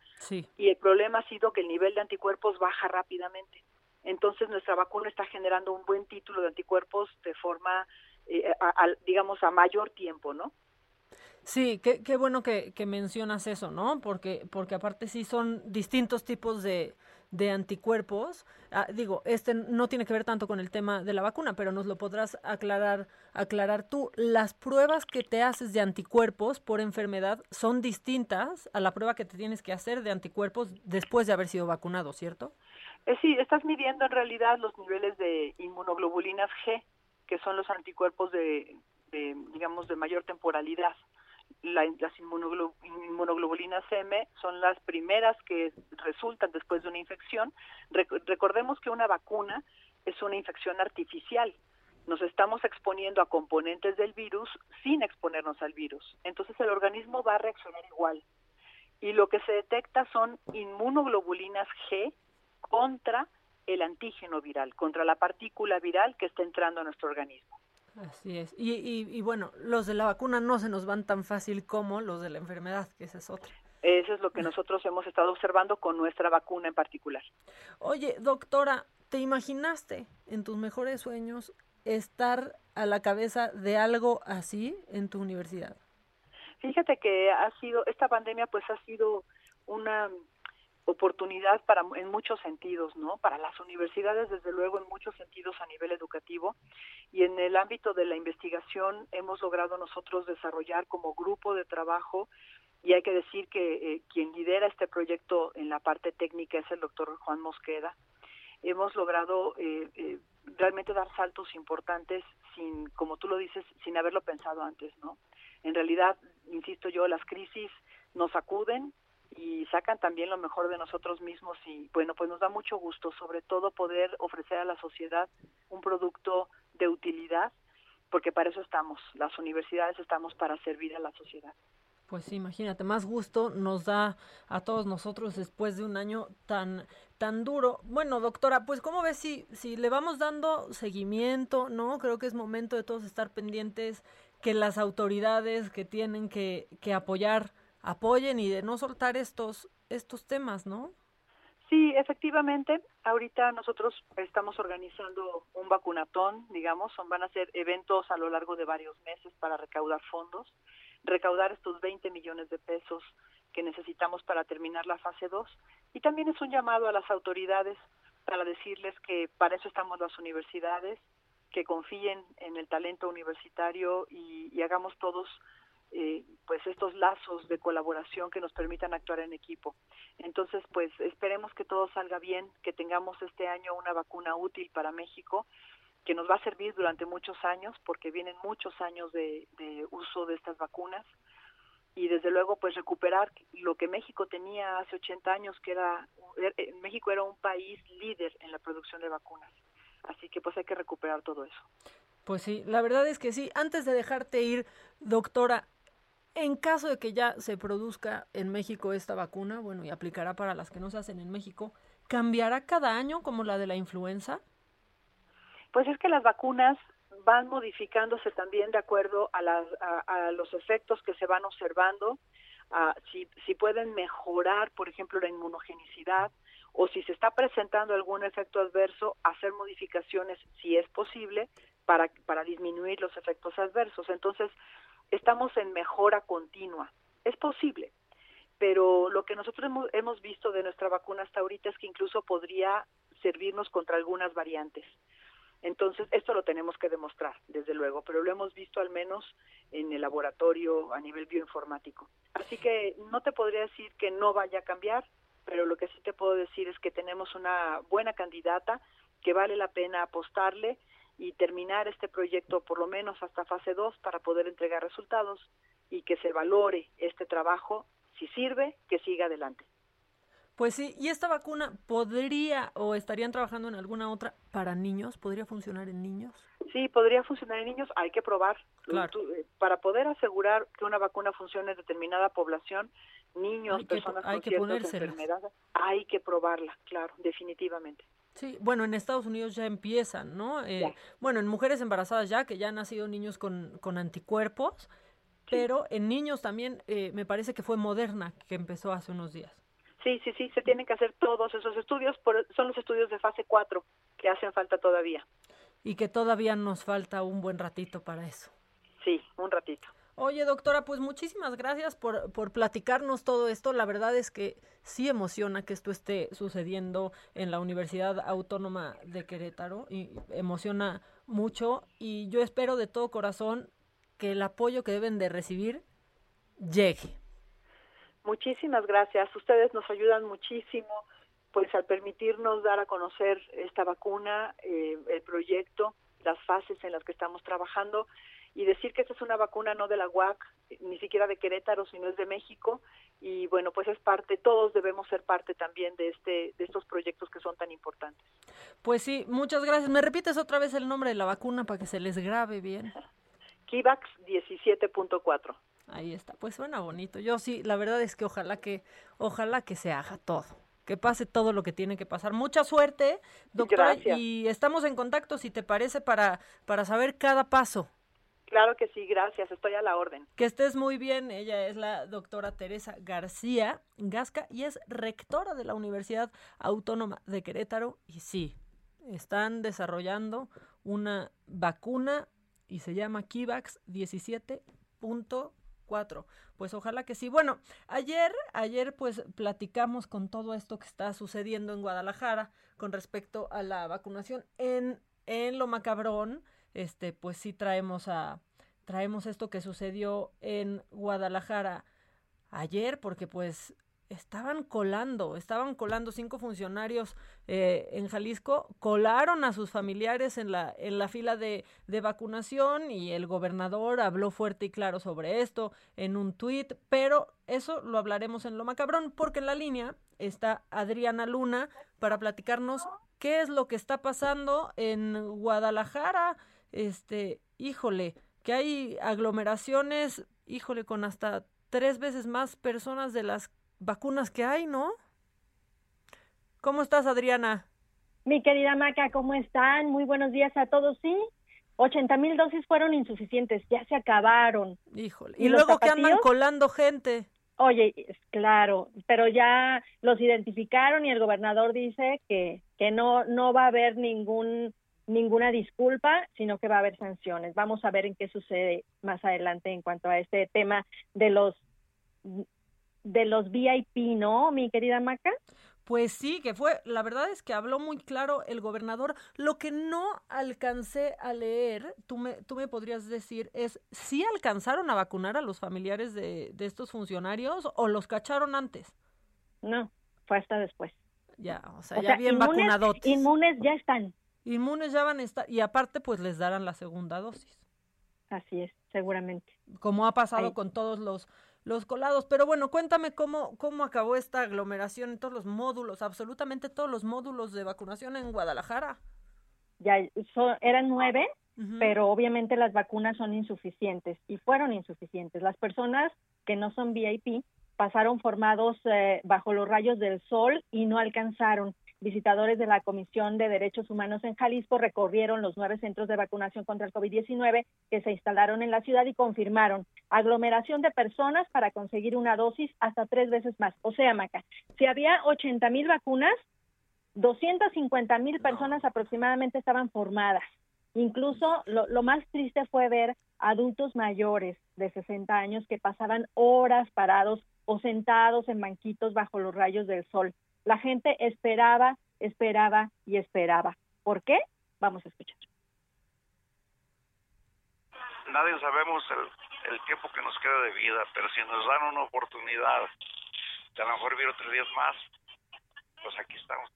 Speaker 10: y el problema ha sido que el nivel de anticuerpos baja rápidamente. Entonces nuestra vacuna está generando un buen título de anticuerpos de forma, eh, digamos, a mayor tiempo, ¿no?
Speaker 2: Sí, qué, qué bueno que, que mencionas eso, ¿no? Porque, porque aparte sí son distintos tipos de, de anticuerpos. Ah, digo, este no tiene que ver tanto con el tema de la vacuna, pero nos lo podrás aclarar, aclarar tú. Las pruebas que te haces de anticuerpos por enfermedad son distintas a la prueba que te tienes que hacer de anticuerpos después de haber sido vacunado, ¿cierto?
Speaker 10: Eh, sí, estás midiendo en realidad los niveles de inmunoglobulinas G, que son los anticuerpos de, de digamos, de mayor temporalidad las inmunoglobulinas M son las primeras que resultan después de una infección. recordemos que una vacuna es una infección artificial. Nos estamos exponiendo a componentes del virus sin exponernos al virus. Entonces el organismo va a reaccionar igual. Y lo que se detecta son inmunoglobulinas G contra el antígeno viral, contra la partícula viral que está entrando a nuestro organismo.
Speaker 2: Así es. Y, y, bueno, los de la vacuna no se nos van tan fácil como los de la enfermedad, que esa es otra.
Speaker 10: Eso es lo que nosotros hemos estado observando con nuestra vacuna en particular.
Speaker 2: Oye, doctora, ¿te imaginaste en tus mejores sueños estar a la cabeza de algo así en tu universidad?
Speaker 10: Fíjate que ha sido, esta pandemia pues ha sido una oportunidad para en muchos sentidos, ¿no? Para las universidades desde luego en muchos sentidos a nivel educativo y en el ámbito de la investigación hemos logrado nosotros desarrollar como grupo de trabajo y hay que decir que eh, quien lidera este proyecto en la parte técnica es el doctor Juan Mosqueda. Hemos logrado eh, eh, realmente dar saltos importantes sin, como tú lo dices, sin haberlo pensado antes, ¿no? En realidad, insisto yo, las crisis nos acuden y sacan también lo mejor de nosotros mismos y bueno, pues nos da mucho gusto sobre todo poder ofrecer a la sociedad un producto de utilidad porque para eso estamos, las universidades estamos para servir a la sociedad.
Speaker 2: Pues imagínate, más gusto nos da a todos nosotros después de un año tan tan duro. Bueno, doctora, pues cómo ves si si le vamos dando seguimiento, ¿no? Creo que es momento de todos estar pendientes que las autoridades que tienen que que apoyar apoyen y de no soltar estos, estos temas, ¿no?
Speaker 10: Sí, efectivamente. Ahorita nosotros estamos organizando un vacunatón, digamos, son, van a ser eventos a lo largo de varios meses para recaudar fondos, recaudar estos 20 millones de pesos que necesitamos para terminar la fase 2. Y también es un llamado a las autoridades para decirles que para eso estamos las universidades, que confíen en el talento universitario y, y hagamos todos eh, pues estos lazos de colaboración que nos permitan actuar en equipo. Entonces, pues esperemos que todo salga bien, que tengamos este año una vacuna útil para México que nos va a servir durante muchos años porque vienen muchos años de, uso de estas vacunas y desde luego pues recuperar lo que México tenía hace 80 años que era eh, México era un país líder en la producción de vacunas. Así que pues hay que recuperar todo eso.
Speaker 2: Pues sí, la verdad es que sí. Antes de dejarte ir, doctora, En caso de que ya se produzca en México esta vacuna, bueno, y aplicará para las que no se hacen en México, ¿cambiará cada año como la de la influenza?
Speaker 10: Pues es que las vacunas van modificándose también de acuerdo a, las, a, los efectos que se van observando, si, si pueden mejorar, por ejemplo, la inmunogenicidad o si se está presentando algún efecto adverso, hacer modificaciones si es posible para, para disminuir los efectos adversos. Entonces, estamos en mejora continua. Es posible, pero lo que nosotros hemos, visto de nuestra vacuna hasta ahorita es que incluso podría servirnos contra algunas variantes. Entonces, esto lo tenemos que demostrar, desde luego, pero lo hemos visto al menos en el laboratorio a nivel bioinformático. Así que no te podría decir que no vaya a cambiar, pero lo que sí te puedo decir es que tenemos una buena candidata que vale la pena apostarle y terminar este proyecto por lo menos hasta fase 2 para poder entregar resultados y que se valore este trabajo, si sirve, que siga adelante.
Speaker 2: Pues sí, ¿y esta vacuna podría o estarían trabajando en alguna otra para niños? ¿Podría funcionar en niños?
Speaker 10: Sí, podría funcionar en niños, hay que probar. Eh, para poder asegurar que una vacuna funcione en determinada población, niños, personas con ciertas enfermedades, hay que probarla, claro, definitivamente.
Speaker 2: Sí, bueno, en Estados Unidos ya empiezan, ¿no? Eh, bueno, en mujeres embarazadas ya, que ya han nacido niños con, con anticuerpos, pero en niños también eh, me parece que fue Moderna que empezó hace unos días.
Speaker 10: Sí, sí, sí, se tienen que hacer todos esos estudios, son los estudios de fase 4 que hacen falta todavía.
Speaker 2: Y que todavía nos falta un buen ratito para eso.
Speaker 10: Sí, un ratito.
Speaker 2: Oye, doctora, pues muchísimas gracias por, por platicarnos todo esto. La verdad es que sí emociona que esto esté sucediendo en la Universidad Autónoma de Querétaro y emociona mucho y yo espero de todo corazón que el apoyo que deben de recibir llegue.
Speaker 10: Muchísimas gracias. Ustedes nos ayudan muchísimo, pues al permitirnos dar a conocer esta vacuna, eh, el proyecto, las fases en las que estamos trabajando y decir que esta es una vacuna no de la UAC, ni siquiera de Querétaro, sino es de México y bueno, pues es parte, todos debemos ser parte también de este de estos proyectos que son tan importantes.
Speaker 2: Pues sí, muchas gracias. ¿Me repites otra vez el nombre de la vacuna para que se les grabe bien? *laughs*
Speaker 10: Kivax 17.4.
Speaker 2: Ahí está, pues suena bonito. Yo sí, la verdad es que ojalá que, ojalá que se haga todo, que pase todo lo que tiene que pasar. Mucha suerte, doctora, y estamos en contacto, si te parece, para, para saber cada paso.
Speaker 10: Claro que sí, gracias, estoy a la orden.
Speaker 2: Que estés muy bien, ella es la doctora Teresa García Gasca y es rectora de la Universidad Autónoma de Querétaro y sí, están desarrollando una vacuna y se llama Kivax 17 pues ojalá que sí. Bueno, ayer, ayer pues platicamos con todo esto que está sucediendo en Guadalajara con respecto a la vacunación en, en lo macabrón. Este, pues sí traemos a, traemos esto que sucedió en Guadalajara ayer, porque pues estaban colando, estaban colando cinco funcionarios eh, en Jalisco, colaron a sus familiares en la, en la fila de, de, vacunación y el gobernador habló fuerte y claro sobre esto en un tuit, pero eso lo hablaremos en lo macabrón, porque en la línea está Adriana Luna para platicarnos qué es lo que está pasando en Guadalajara, este, híjole, que hay aglomeraciones, híjole, con hasta tres veces más personas de las vacunas que hay, ¿no? ¿Cómo estás, Adriana?
Speaker 12: Mi querida Maca, ¿cómo están? Muy buenos días a todos, sí. 80 mil dosis fueron insuficientes, ya se acabaron.
Speaker 2: Híjole. Y, luego que andan colando gente.
Speaker 12: Oye, claro, pero ya los identificaron y el gobernador dice que, que no, no va a haber ningún ninguna disculpa, sino que va a haber sanciones. Vamos a ver en qué sucede más adelante en cuanto a este tema de los de los VIP, ¿no, mi querida Maca?
Speaker 2: Pues sí, que fue, la verdad es que habló muy claro el gobernador. Lo que no alcancé a leer, tú me, tú me podrías decir, es si alcanzaron a vacunar a los familiares de, de estos funcionarios o los cacharon antes.
Speaker 12: No, fue hasta después.
Speaker 2: Ya, o sea, ya bien vacunados.
Speaker 12: Inmunes ya están.
Speaker 2: Inmunes ya van a estar, y aparte pues les darán la segunda dosis.
Speaker 12: Así es, seguramente.
Speaker 2: Como ha pasado con todos los los colados. Pero bueno, cuéntame cómo, cómo acabó esta aglomeración en todos los módulos, absolutamente todos los módulos de vacunación en Guadalajara.
Speaker 12: Ya, eran nueve, pero obviamente las vacunas son insuficientes y fueron insuficientes. Las personas que no son VIP pasaron formados eh, bajo los rayos del sol y no alcanzaron. Visitadores de la Comisión de Derechos Humanos en Jalisco recorrieron los nueve centros de vacunación contra el COVID-19 que se instalaron en la ciudad y confirmaron aglomeración de personas para conseguir una dosis hasta tres veces más. O sea, Maca, si había 80 mil vacunas, 250 mil personas aproximadamente estaban formadas. Incluso lo, lo, más triste fue ver adultos mayores de 60 años que pasaban horas parados o sentados en banquitos bajo los rayos del sol. La gente esperaba, esperaba y esperaba. ¿Por qué? Vamos a escuchar.
Speaker 13: Nadie sabemos el, el tiempo que nos queda de vida, pero si nos dan una oportunidad de a lo mejor vivir otros días más, pues aquí estamos.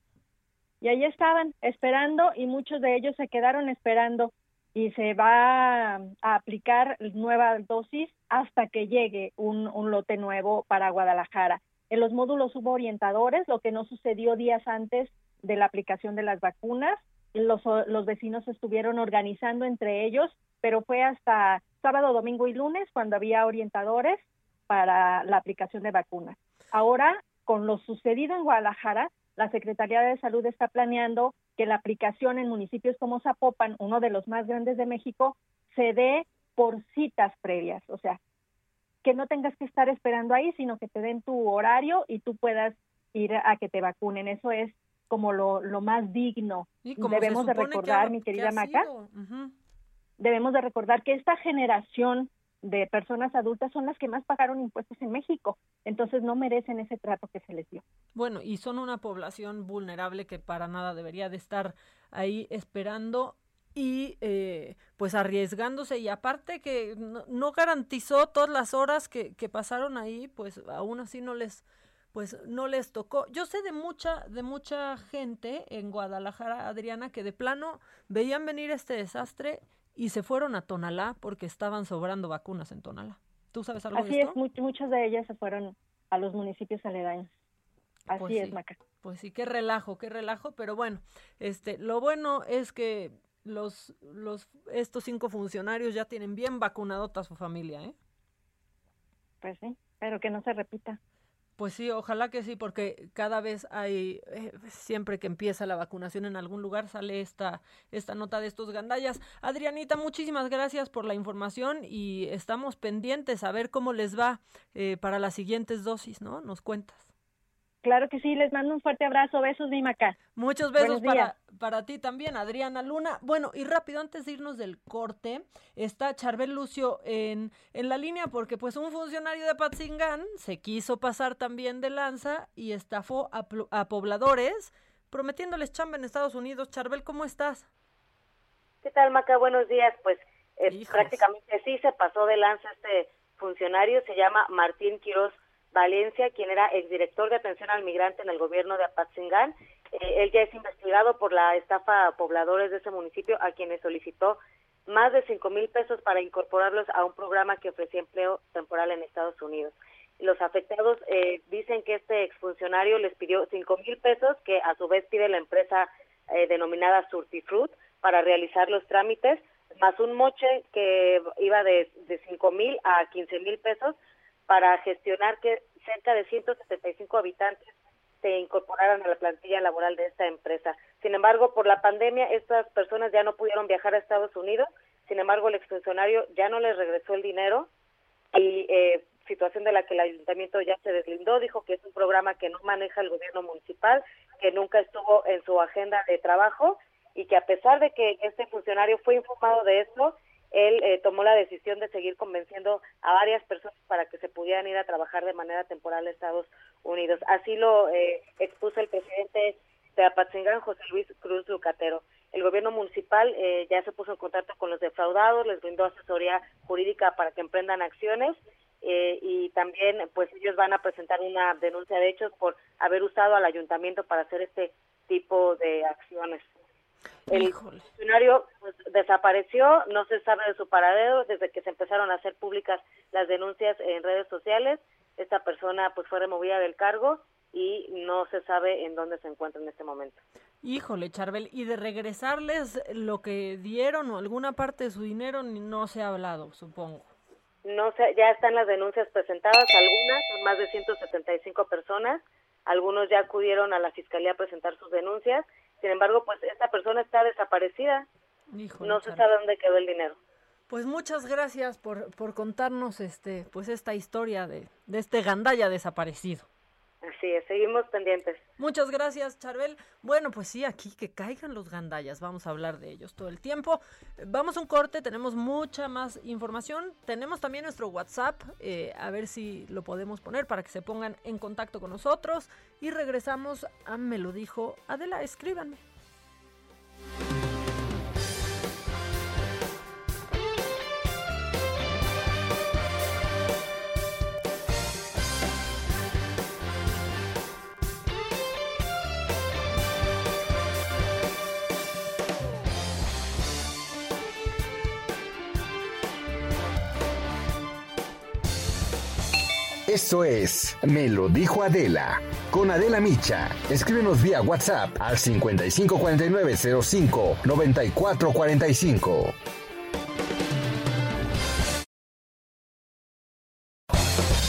Speaker 12: Y ahí estaban esperando y muchos de ellos se quedaron esperando y se va a aplicar nueva dosis hasta que llegue un, un, lote nuevo para Guadalajara. En los módulos hubo orientadores, lo que no sucedió días antes de la aplicación de las vacunas. Los, los vecinos estuvieron organizando entre ellos, pero fue hasta sábado, domingo y lunes cuando había orientadores para la aplicación de vacunas. Ahora, con lo sucedido en Guadalajara, la Secretaría de Salud está planeando que la aplicación en municipios como Zapopan, uno de los más grandes de México, se dé por citas previas, o sea, que no tengas que estar esperando ahí, sino que te den tu horario y tú puedas ir a que te vacunen. Eso es como lo, lo más digno. Debemos de recordar, mi querida Maca, uh -huh. debemos de recordar que esta generación de personas adultas son las que más pagaron impuestos en México, entonces no merecen ese trato que se les dio.
Speaker 2: Bueno, y son una población vulnerable que para nada debería de estar ahí esperando y eh, pues arriesgándose y aparte que no, no garantizó todas las horas que, que, pasaron ahí, pues aún así no les pues no les tocó. Yo sé de mucha de mucha gente en Guadalajara, Adriana, que de plano veían venir este desastre y se fueron a Tonalá porque estaban sobrando vacunas en Tonalá. ¿Tú sabes algo
Speaker 12: Así
Speaker 2: de esto?
Speaker 12: es, much muchas de ellas se fueron a los municipios aledaños. Así
Speaker 2: pues
Speaker 12: es,
Speaker 2: sí,
Speaker 12: Maca.
Speaker 2: Pues sí, qué relajo, qué relajo, pero bueno, este, lo bueno es que los, los, estos cinco funcionarios ya tienen bien vacunadota a su familia, ¿eh?
Speaker 12: Pues sí, pero que no se repita.
Speaker 2: Pues sí, ojalá que sí, porque cada vez hay, eh, siempre que empieza la vacunación en algún lugar sale esta, esta nota de estos gandallas. Adrianita, muchísimas gracias por la información y estamos pendientes a ver cómo les va eh, para las siguientes dosis, ¿no? Nos cuentas.
Speaker 12: Claro que sí, les mando un fuerte abrazo, besos de Maca.
Speaker 2: Muchos besos para, para ti también, Adriana Luna. Bueno, y rápido, antes de irnos del corte, está Charbel Lucio en, en la línea porque pues un funcionario de Patzingán se quiso pasar también de lanza y estafó a, a pobladores prometiéndoles chamba en Estados Unidos. Charbel, ¿cómo estás?
Speaker 14: ¿Qué tal, Maca? Buenos días. Pues eh, prácticamente sí se pasó de lanza este funcionario, se llama Martín Quiroz Valencia, quien era exdirector de atención al migrante en el gobierno de Apatzingán. Eh, él ya es investigado por la estafa pobladores de ese municipio a quienes solicitó más de cinco mil pesos para incorporarlos a un programa que ofrecía empleo temporal en Estados Unidos. Los afectados eh, dicen que este exfuncionario les pidió cinco mil pesos, que a su vez pide la empresa eh, denominada Surtifruit para realizar los trámites, más un moche que iba de, de cinco mil a quince mil pesos para gestionar que cerca de 175 habitantes se incorporaran a la plantilla laboral de esta empresa. Sin embargo, por la pandemia, estas personas ya no pudieron viajar a Estados Unidos. Sin embargo, el exfuncionario ya no les regresó el dinero y eh, situación de la que el ayuntamiento ya se deslindó. Dijo que es un programa que no maneja el gobierno municipal, que nunca estuvo en su agenda de trabajo y que a pesar de que este funcionario fue informado de esto, él eh, tomó la decisión de seguir convenciendo a varias personas para que se pudieran ir a trabajar de manera temporal a Estados Unidos. Así lo eh, expuso el presidente de Apatzingán, José Luis Cruz Lucatero. El gobierno municipal eh, ya se puso en contacto con los defraudados, les brindó asesoría jurídica para que emprendan acciones eh, y también pues ellos van a presentar una denuncia de hechos por haber usado al ayuntamiento para hacer este tipo de acciones. El funcionario pues, desapareció, no se sabe de su paradero desde que se empezaron a hacer públicas las denuncias en redes sociales. Esta persona pues fue removida del cargo y no se sabe en dónde se encuentra en este momento.
Speaker 2: Híjole, Charbel, y de regresarles lo que dieron o alguna parte de su dinero no se ha hablado, supongo.
Speaker 14: No sé, ya están las denuncias presentadas, algunas, son más de 175 personas, algunos ya acudieron a la fiscalía a presentar sus denuncias, sin embargo, pues esta persona está desaparecida, no se sabe dónde quedó el dinero.
Speaker 2: Pues muchas gracias por, por contarnos este, pues esta historia de, de este gandaya desaparecido.
Speaker 14: Así es, seguimos pendientes.
Speaker 2: Muchas gracias, Charbel. Bueno, pues sí, aquí que caigan los gandallas, vamos a hablar de ellos todo el tiempo. Vamos a un corte, tenemos mucha más información. Tenemos también nuestro WhatsApp, eh, a ver si lo podemos poner para que se pongan en contacto con nosotros. Y regresamos a Me lo dijo Adela, escríbanme.
Speaker 15: Esto es Me lo dijo Adela. Con Adela Micha. Escríbenos vía WhatsApp al 554905 9445.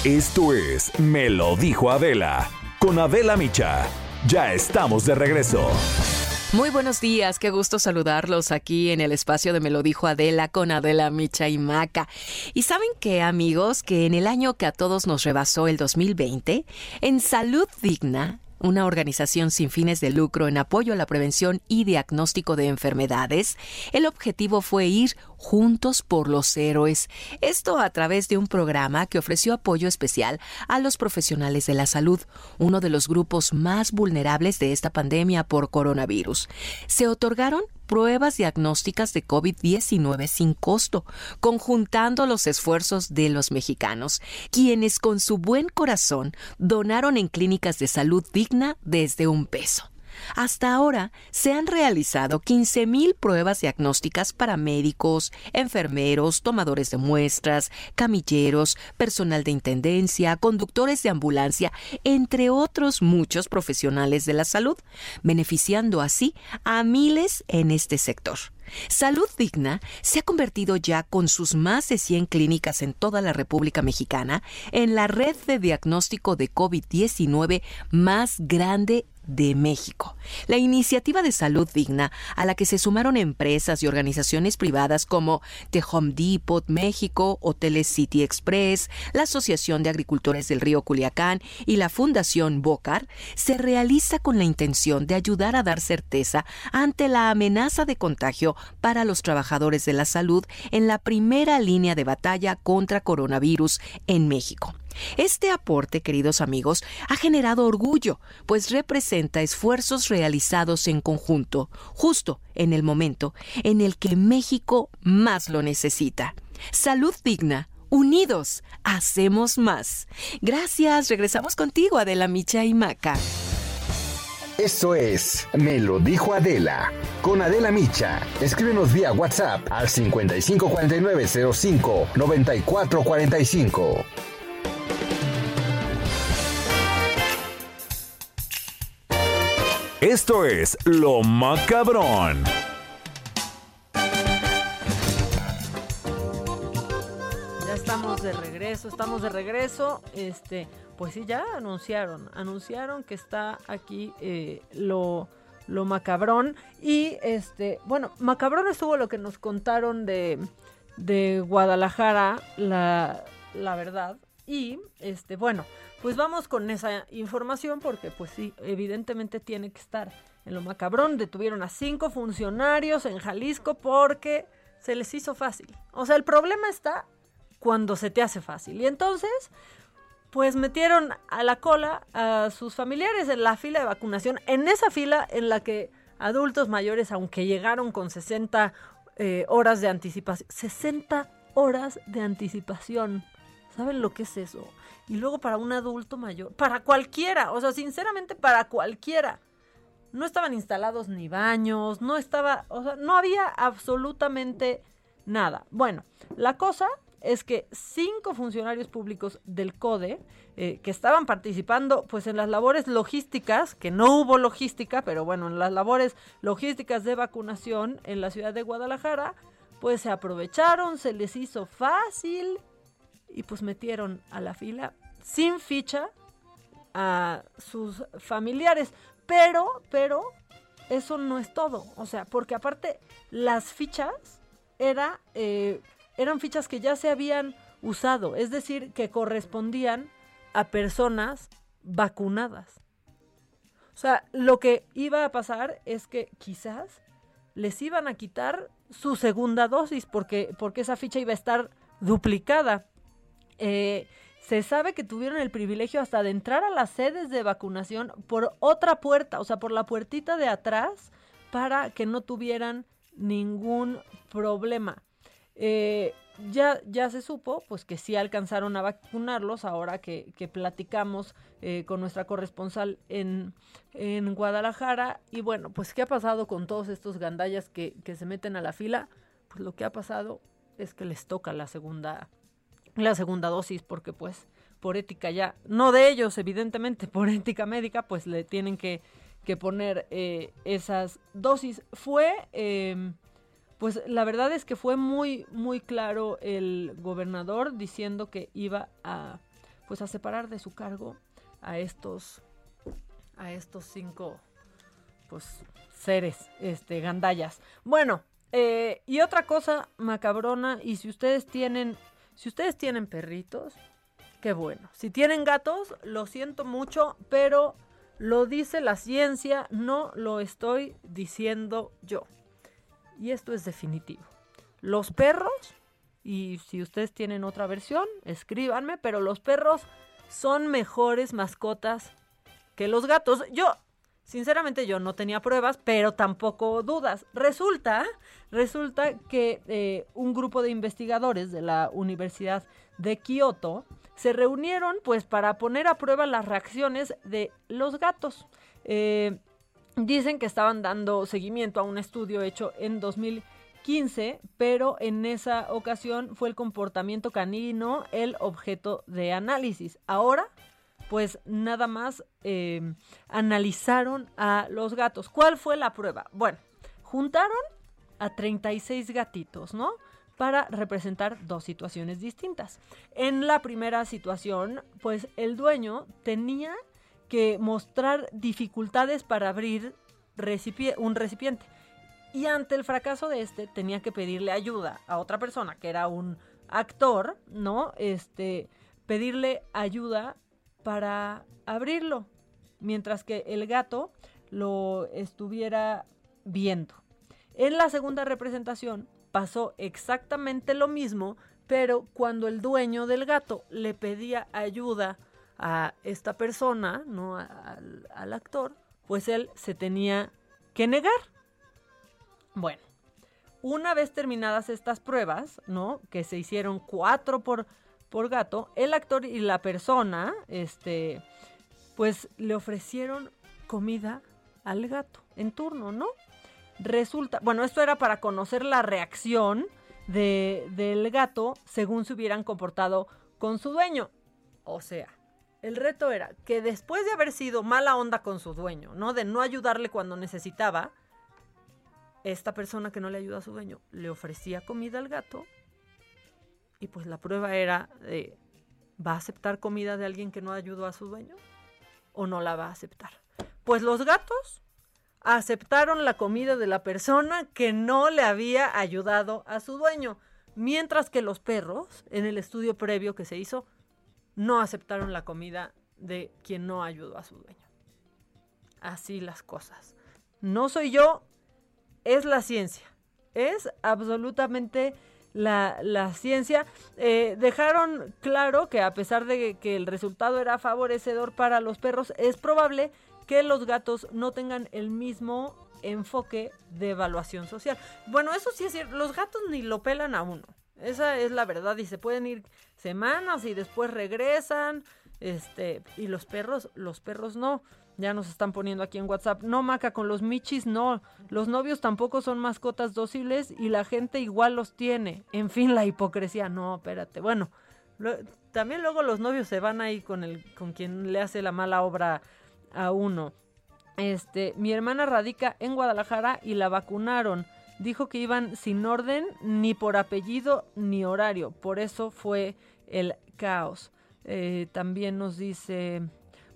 Speaker 1: Esto es Me lo dijo Adela. Con Adela Micha. Ya estamos de regreso.
Speaker 16: Muy buenos días, qué gusto saludarlos aquí en el espacio de Me lo dijo Adela con Adela Micha y Maca. Y saben qué, amigos, que en el año que a todos nos rebasó el 2020, en Salud Digna, una organización sin fines de lucro en apoyo a la prevención y diagnóstico de enfermedades, el objetivo fue ir juntos por los héroes, esto a través de un programa que ofreció apoyo especial a los profesionales de la salud, uno de los grupos más vulnerables de esta pandemia por coronavirus. Se otorgaron pruebas diagnósticas de COVID-19 sin costo, conjuntando los esfuerzos de los mexicanos, quienes con su buen corazón donaron en clínicas de salud digna desde un peso. Hasta ahora se han realizado 15.000 pruebas diagnósticas para médicos, enfermeros, tomadores de muestras, camilleros, personal de intendencia, conductores de ambulancia, entre otros muchos profesionales de la salud, beneficiando así a miles en este sector. Salud Digna se ha convertido ya con sus más de 100 clínicas en toda la República Mexicana en la red de diagnóstico de COVID-19 más grande de México. La iniciativa de salud digna, a la que se sumaron empresas y organizaciones privadas como The Depot México, Hoteles City Express, la Asociación de Agricultores del Río Culiacán y la Fundación Bocar, se realiza con la intención de ayudar a dar certeza ante la amenaza de contagio para los trabajadores de la salud en la primera línea de batalla contra coronavirus en México. Este aporte, queridos amigos, ha generado orgullo, pues representa esfuerzos realizados en conjunto, justo en el momento en el que México más lo necesita. Salud digna. Unidos, hacemos más. Gracias, regresamos contigo, Adela Micha y Maca.
Speaker 15: Esto es Me lo dijo Adela. Con Adela Micha. Escríbenos vía WhatsApp al 554905 9445.
Speaker 1: Esto es Lo Macabrón.
Speaker 2: Ya estamos de regreso, estamos de regreso. Este, pues sí, ya anunciaron, anunciaron que está aquí eh, lo, lo macabrón. Y este, bueno, macabrón estuvo lo que nos contaron de, de Guadalajara, la, la verdad. Y este, bueno, pues vamos con esa información porque pues sí, evidentemente tiene que estar en lo macabrón. Detuvieron a cinco funcionarios en Jalisco porque se les hizo fácil. O sea, el problema está cuando se te hace fácil. Y entonces, pues metieron a la cola a sus familiares en la fila de vacunación, en esa fila en la que adultos mayores, aunque llegaron con 60 eh, horas de anticipación, 60 horas de anticipación. ¿Saben lo que es eso? Y luego para un adulto mayor, para cualquiera, o sea, sinceramente para cualquiera. No estaban instalados ni baños, no estaba, o sea, no había absolutamente nada. Bueno, la cosa es que cinco funcionarios públicos del CODE eh, que estaban participando pues en las labores logísticas, que no hubo logística, pero bueno, en las labores logísticas de vacunación en la ciudad de Guadalajara, pues se aprovecharon, se les hizo fácil y pues metieron a la fila sin ficha a sus familiares. Pero, pero, eso no es todo. O sea, porque aparte las fichas era, eh, eran fichas que ya se habían usado, es decir, que correspondían a personas vacunadas. O sea, lo que iba a pasar es que quizás les iban a quitar su segunda dosis porque, porque esa ficha iba a estar duplicada. Eh, se sabe que tuvieron el privilegio hasta de entrar a las sedes de vacunación por otra puerta, o sea, por la puertita de atrás, para que no tuvieran ningún problema. Eh, ya, ya se supo, pues que sí alcanzaron a vacunarlos ahora que, platicamos eh, con nuestra corresponsal en, en, Guadalajara. Y bueno, pues ¿qué ha pasado con todos estos gandallas que, que se meten a la fila? Pues lo que ha pasado es que les toca la segunda la segunda dosis porque pues por ética ya, no de ellos evidentemente, *laughs* por ética médica pues le tienen que, que poner eh, esas dosis. Fue, eh, pues la verdad es que fue muy, muy claro el gobernador diciendo que iba a, pues a separar de su cargo a estos, a estos cinco, pues seres, este, gandallas. Bueno, eh, y otra cosa macabrona, y si ustedes tienen si ustedes tienen perritos, qué bueno. Si tienen gatos, lo siento mucho, pero lo dice la ciencia, no lo estoy diciendo yo. Y esto es definitivo. Los perros, y si ustedes tienen otra versión, escríbanme, pero los perros son mejores mascotas que los gatos. Yo Sinceramente yo no tenía pruebas, pero tampoco dudas. Resulta, resulta que eh, un grupo de investigadores de la Universidad de Kioto se reunieron pues para poner a prueba las reacciones de los gatos. Eh, dicen que estaban dando seguimiento a un estudio hecho en 2015, pero en esa ocasión fue el comportamiento canino el objeto de análisis. Ahora pues nada más eh, analizaron a los gatos. ¿Cuál fue la prueba? Bueno, juntaron a 36 gatitos, ¿no? Para representar dos situaciones distintas. En la primera situación, pues el dueño tenía que mostrar dificultades para abrir un recipiente. Y ante el fracaso de este, tenía que pedirle ayuda a otra persona, que era un actor, ¿no? Este, pedirle ayuda para abrirlo, mientras que el gato lo estuviera viendo. En la segunda representación pasó exactamente lo mismo, pero cuando el dueño del gato le pedía ayuda a esta persona, no al, actor, pues él se tenía que negar. Bueno, una vez terminadas estas pruebas, ¿no? Que se hicieron cuatro por por gato, el actor y la persona, este, pues le ofrecieron comida al gato en turno, ¿no? Resulta, bueno, esto era para conocer la reacción de, del gato según se hubieran comportado con su dueño. O sea, el reto era que después de haber sido mala onda con su dueño, ¿no? De no ayudarle cuando necesitaba, esta persona que no le ayuda a su dueño le ofrecía comida al gato y pues la prueba era, ¿va a aceptar comida de alguien que no ayudó a su dueño? ¿O no la va a aceptar? Pues los gatos aceptaron la comida de la persona que no le había ayudado a su dueño, mientras que los perros, en el estudio previo que se hizo, no aceptaron la comida de quien no ayudó a su dueño. Así las cosas. No soy yo, es la ciencia. Es absolutamente la, ciencia, eh, dejaron claro que a pesar de que el resultado era favorecedor para los perros, es probable que los gatos no tengan el mismo enfoque de evaluación social. Bueno, eso sí es cierto, los gatos ni lo pelan a uno. Esa es la verdad y se pueden ir semanas y después regresan, este, y los perros, los perros no. Ya nos están poniendo aquí en WhatsApp. No, Maca, con los michis no. Los novios tampoco son mascotas dóciles y la gente igual los tiene. En fin, la hipocresía. No, espérate. Bueno, también luego los novios se van ahí con el con quien le hace la mala obra a uno. Este, mi hermana radica en Guadalajara y la vacunaron. Dijo que iban sin orden, ni por apellido, ni horario. Por eso fue el caos. Eh, también nos dice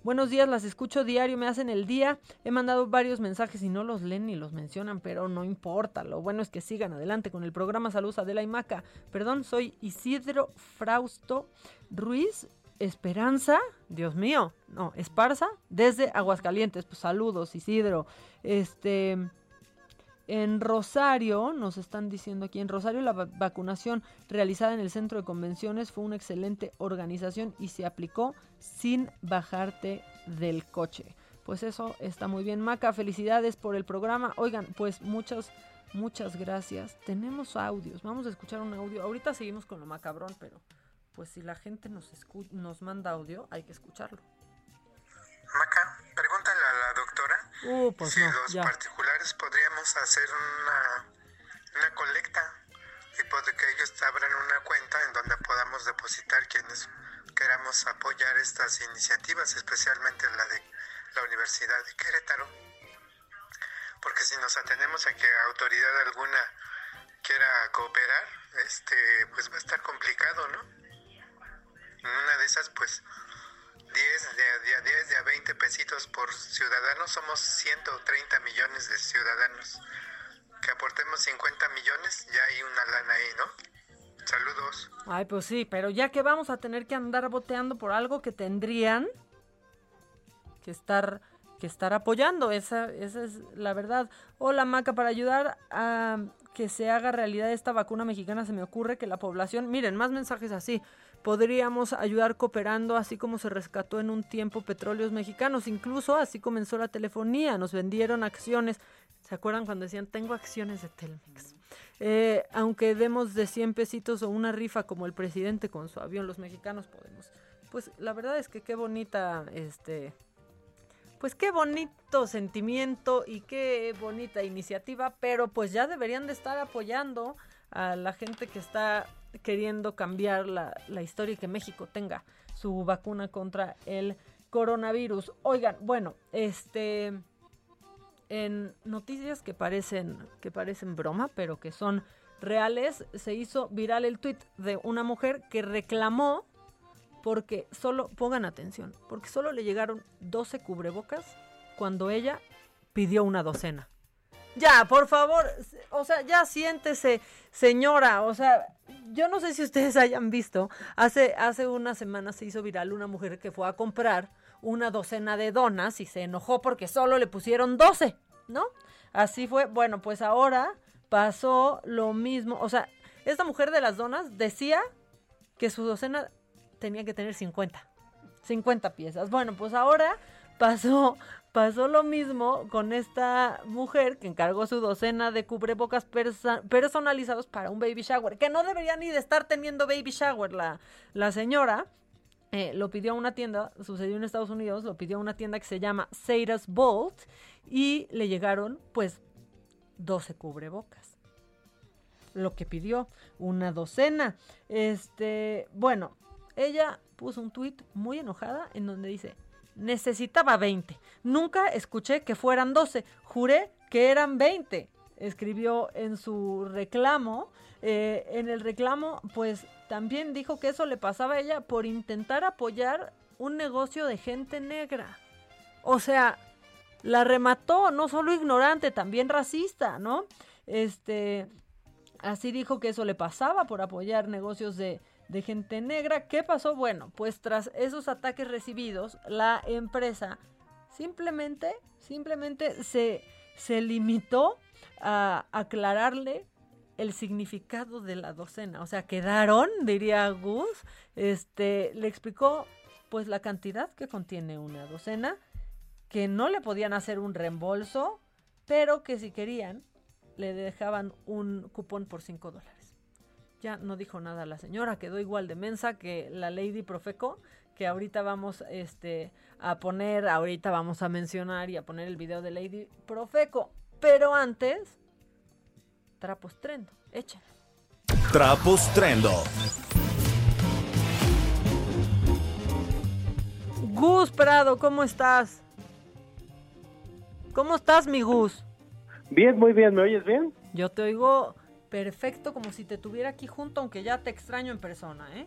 Speaker 2: Buenos días, las escucho diario, me hacen el día. He mandado varios mensajes y no los leen ni los mencionan, pero no importa. Lo bueno es que sigan adelante con el programa Salud Adela y Maca. Perdón, soy Isidro Frausto Ruiz Esperanza, Dios mío, no, Esparza, desde Aguascalientes. Pues saludos, Isidro. Este. En Rosario, nos están diciendo aquí, en Rosario la vacunación realizada en el centro de convenciones fue una excelente organización y se aplicó sin bajarte del coche. Pues eso está muy bien. Maca, felicidades por el programa. Oigan, pues muchas, muchas gracias. Tenemos audios, vamos a escuchar un audio. Ahorita seguimos con lo macabrón, pero pues si la gente nos, nos manda audio, hay que escucharlo.
Speaker 17: Maca, pregúntale a la doctora
Speaker 2: uh, pues
Speaker 17: si los particulares podríamos hacer una, una colecta y pues que ellos abran una cuenta en donde podamos depositar quienes queramos apoyar estas iniciativas, especialmente la de la Universidad de Querétaro. Porque si nos atenemos a que autoridad alguna quiera cooperar, este pues va a estar complicado, ¿no? En una de esas pues 10 de, a 10 de a 20 pesitos por ciudadano, somos 130 millones de ciudadanos. Que aportemos 50 millones, ya hay una lana ahí, ¿no? Saludos.
Speaker 2: Ay, pues sí, pero ya que vamos a tener que andar boteando por algo que tendrían que estar que estar apoyando, esa, esa es la verdad. Hola Maca, para ayudar a que se haga realidad esta vacuna mexicana se me ocurre que la población, miren, más mensajes así, podríamos ayudar cooperando, así como se rescató en un tiempo petróleos mexicanos. Incluso así comenzó la telefonía, nos vendieron acciones. ¿Se acuerdan cuando decían, tengo acciones de Telmex? Eh, aunque demos de 100 pesitos o una rifa como el presidente con su avión, los mexicanos podemos. Pues la verdad es que qué bonita, este, pues qué bonito sentimiento y qué bonita iniciativa, pero pues ya deberían de estar apoyando a la gente que está queriendo cambiar la, historia y que México tenga su vacuna contra el coronavirus. Oigan, bueno, este en noticias que parecen que parecen broma, pero que son reales, se hizo viral el tweet de una mujer que reclamó porque solo pongan atención, porque solo le llegaron 12 cubrebocas cuando ella pidió una docena. Ya, por favor, o sea, ya siéntese, señora, o sea, yo no sé si ustedes hayan visto, hace, hace una semana se hizo viral una mujer que fue a comprar una docena de donas y se enojó porque solo le pusieron 12, ¿no? Así fue, bueno, pues ahora pasó lo mismo, o sea, esta mujer de las donas decía que su docena tenía que tener 50, 50 piezas. Bueno, pues ahora pasó Pasó lo mismo con esta mujer que encargó su docena de cubrebocas personalizados para un baby shower, que no debería ni de estar teniendo baby shower la, la señora. Eh, lo pidió a una tienda, sucedió en Estados Unidos, lo pidió a una tienda que se llama Seiras Bolt y le llegaron pues 12 cubrebocas. Lo que pidió, una docena. Este, bueno, ella puso un tweet muy enojada en donde dice, necesitaba 20. Nunca escuché que fueran 12. Juré que eran 20. Escribió en su reclamo. Eh, en el reclamo, pues también dijo que eso le pasaba a ella por intentar apoyar un negocio de gente negra. O sea, la remató, no solo ignorante, también racista, ¿no? Este, así dijo que eso le pasaba por apoyar negocios de, de gente negra. ¿Qué pasó? Bueno, pues tras esos ataques recibidos, la empresa simplemente, simplemente se, se limitó a aclararle el significado de la docena. O sea, quedaron, diría Gus, este, le explicó pues la cantidad que contiene una docena, que no le podían hacer un reembolso, pero que si querían, le dejaban un cupón por 5 dólares. Ya no dijo nada la señora, quedó igual de mensa que la Lady Profeco, que ahorita vamos este, a poner, ahorita vamos a mencionar y a poner el video de Lady Profeco. Pero antes, trapos trendo, échenle.
Speaker 1: Trapos Trendo.
Speaker 2: Gus Prado, ¿cómo estás? ¿Cómo estás, mi Gus?
Speaker 18: Bien, muy bien, ¿me oyes bien?
Speaker 2: Yo te oigo perfecto, como si te tuviera aquí junto, aunque ya te extraño en persona, ¿eh?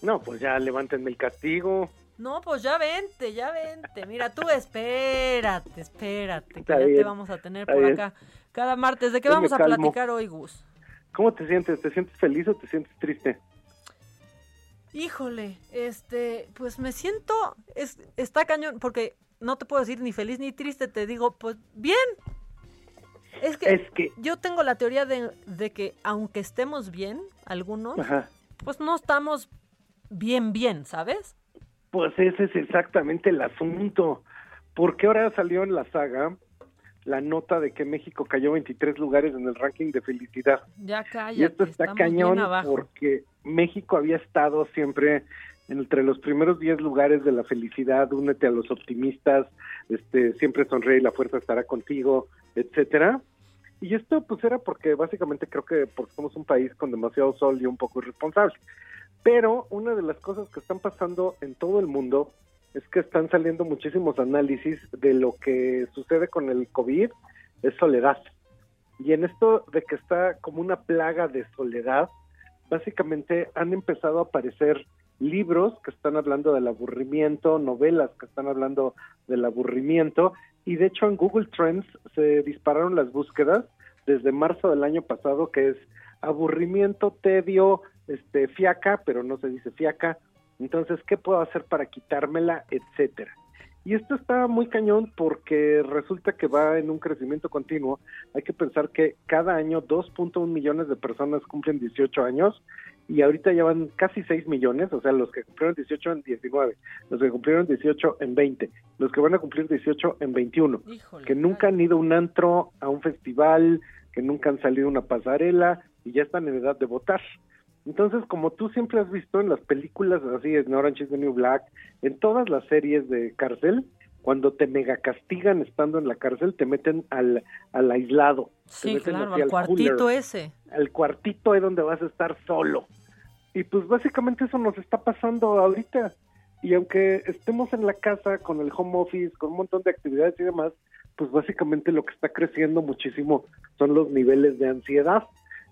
Speaker 18: No, pues ya levántenme el castigo.
Speaker 2: No, pues ya vente, ya vente. Mira, tú espérate, espérate, que
Speaker 18: Está
Speaker 2: ya te vamos a tener por
Speaker 18: bien.
Speaker 2: acá cada martes. ¿De qué
Speaker 18: Yo
Speaker 2: vamos a platicar hoy, Gus?
Speaker 18: ¿Cómo te sientes? ¿Te sientes feliz o te sientes triste?
Speaker 2: Híjole, este, pues me siento, es, está cañón, porque no te puedo decir ni feliz ni triste, te digo, pues bien. Es que,
Speaker 18: Es que-
Speaker 2: yo tengo la teoría de, de que aunque estemos bien, algunos,
Speaker 18: Ajá.
Speaker 2: pues no estamos bien, bien, ¿sabes?
Speaker 18: Pues ese es exactamente el asunto. Porque ahora salió en la saga la nota de que México cayó 23 lugares en el ranking de felicidad.
Speaker 2: Ya cállate,
Speaker 18: Y esto está cañón porque México había estado siempre entre los primeros 10 lugares de la felicidad, únete a los optimistas, este siempre sonríe y la fuerza estará contigo, etcétera. Y esto pues era porque básicamente creo que porque somos un país con demasiado sol y un poco irresponsable. Pero una de las cosas que están pasando en todo el mundo es que están saliendo muchísimos análisis de lo que sucede con el COVID, es soledad. Y en esto de que está como una plaga de soledad, básicamente han empezado a aparecer libros que están hablando del aburrimiento, novelas que están hablando del aburrimiento, y de hecho en Google Trends se dispararon las búsquedas desde marzo del año pasado, que es aburrimiento, tedio, este, fiaca, pero no se dice fiaca, entonces, ¿qué puedo hacer para quitármela, etcétera? Y esto está muy cañón porque resulta que va en un crecimiento continuo. Hay que pensar que cada año 2.1 millones de personas cumplen 18 años y ahorita ya van casi 6 millones, o sea, los que cumplieron 18 en 19, los que cumplieron 18 en 20, los que van a cumplir 18 en 21, que nunca han ido a un antro, a un festival, que nunca han salido a una pasarela y ya están en edad de votar. Entonces, como tú siempre has visto en las películas así, en Orange is the New Black, en todas las series de cárcel, cuando te mega castigan estando en la cárcel, te meten al, al aislado. te
Speaker 2: Sí,
Speaker 18: meten
Speaker 2: claro, al cuartito
Speaker 18: cooler,
Speaker 2: ese.
Speaker 18: Al cuartito es donde vas a estar solo. Y pues básicamente eso nos está pasando ahorita. Y aunque estemos en la casa con el home office, con un montón de actividades y demás, pues básicamente lo que está creciendo muchísimo son los niveles de ansiedad.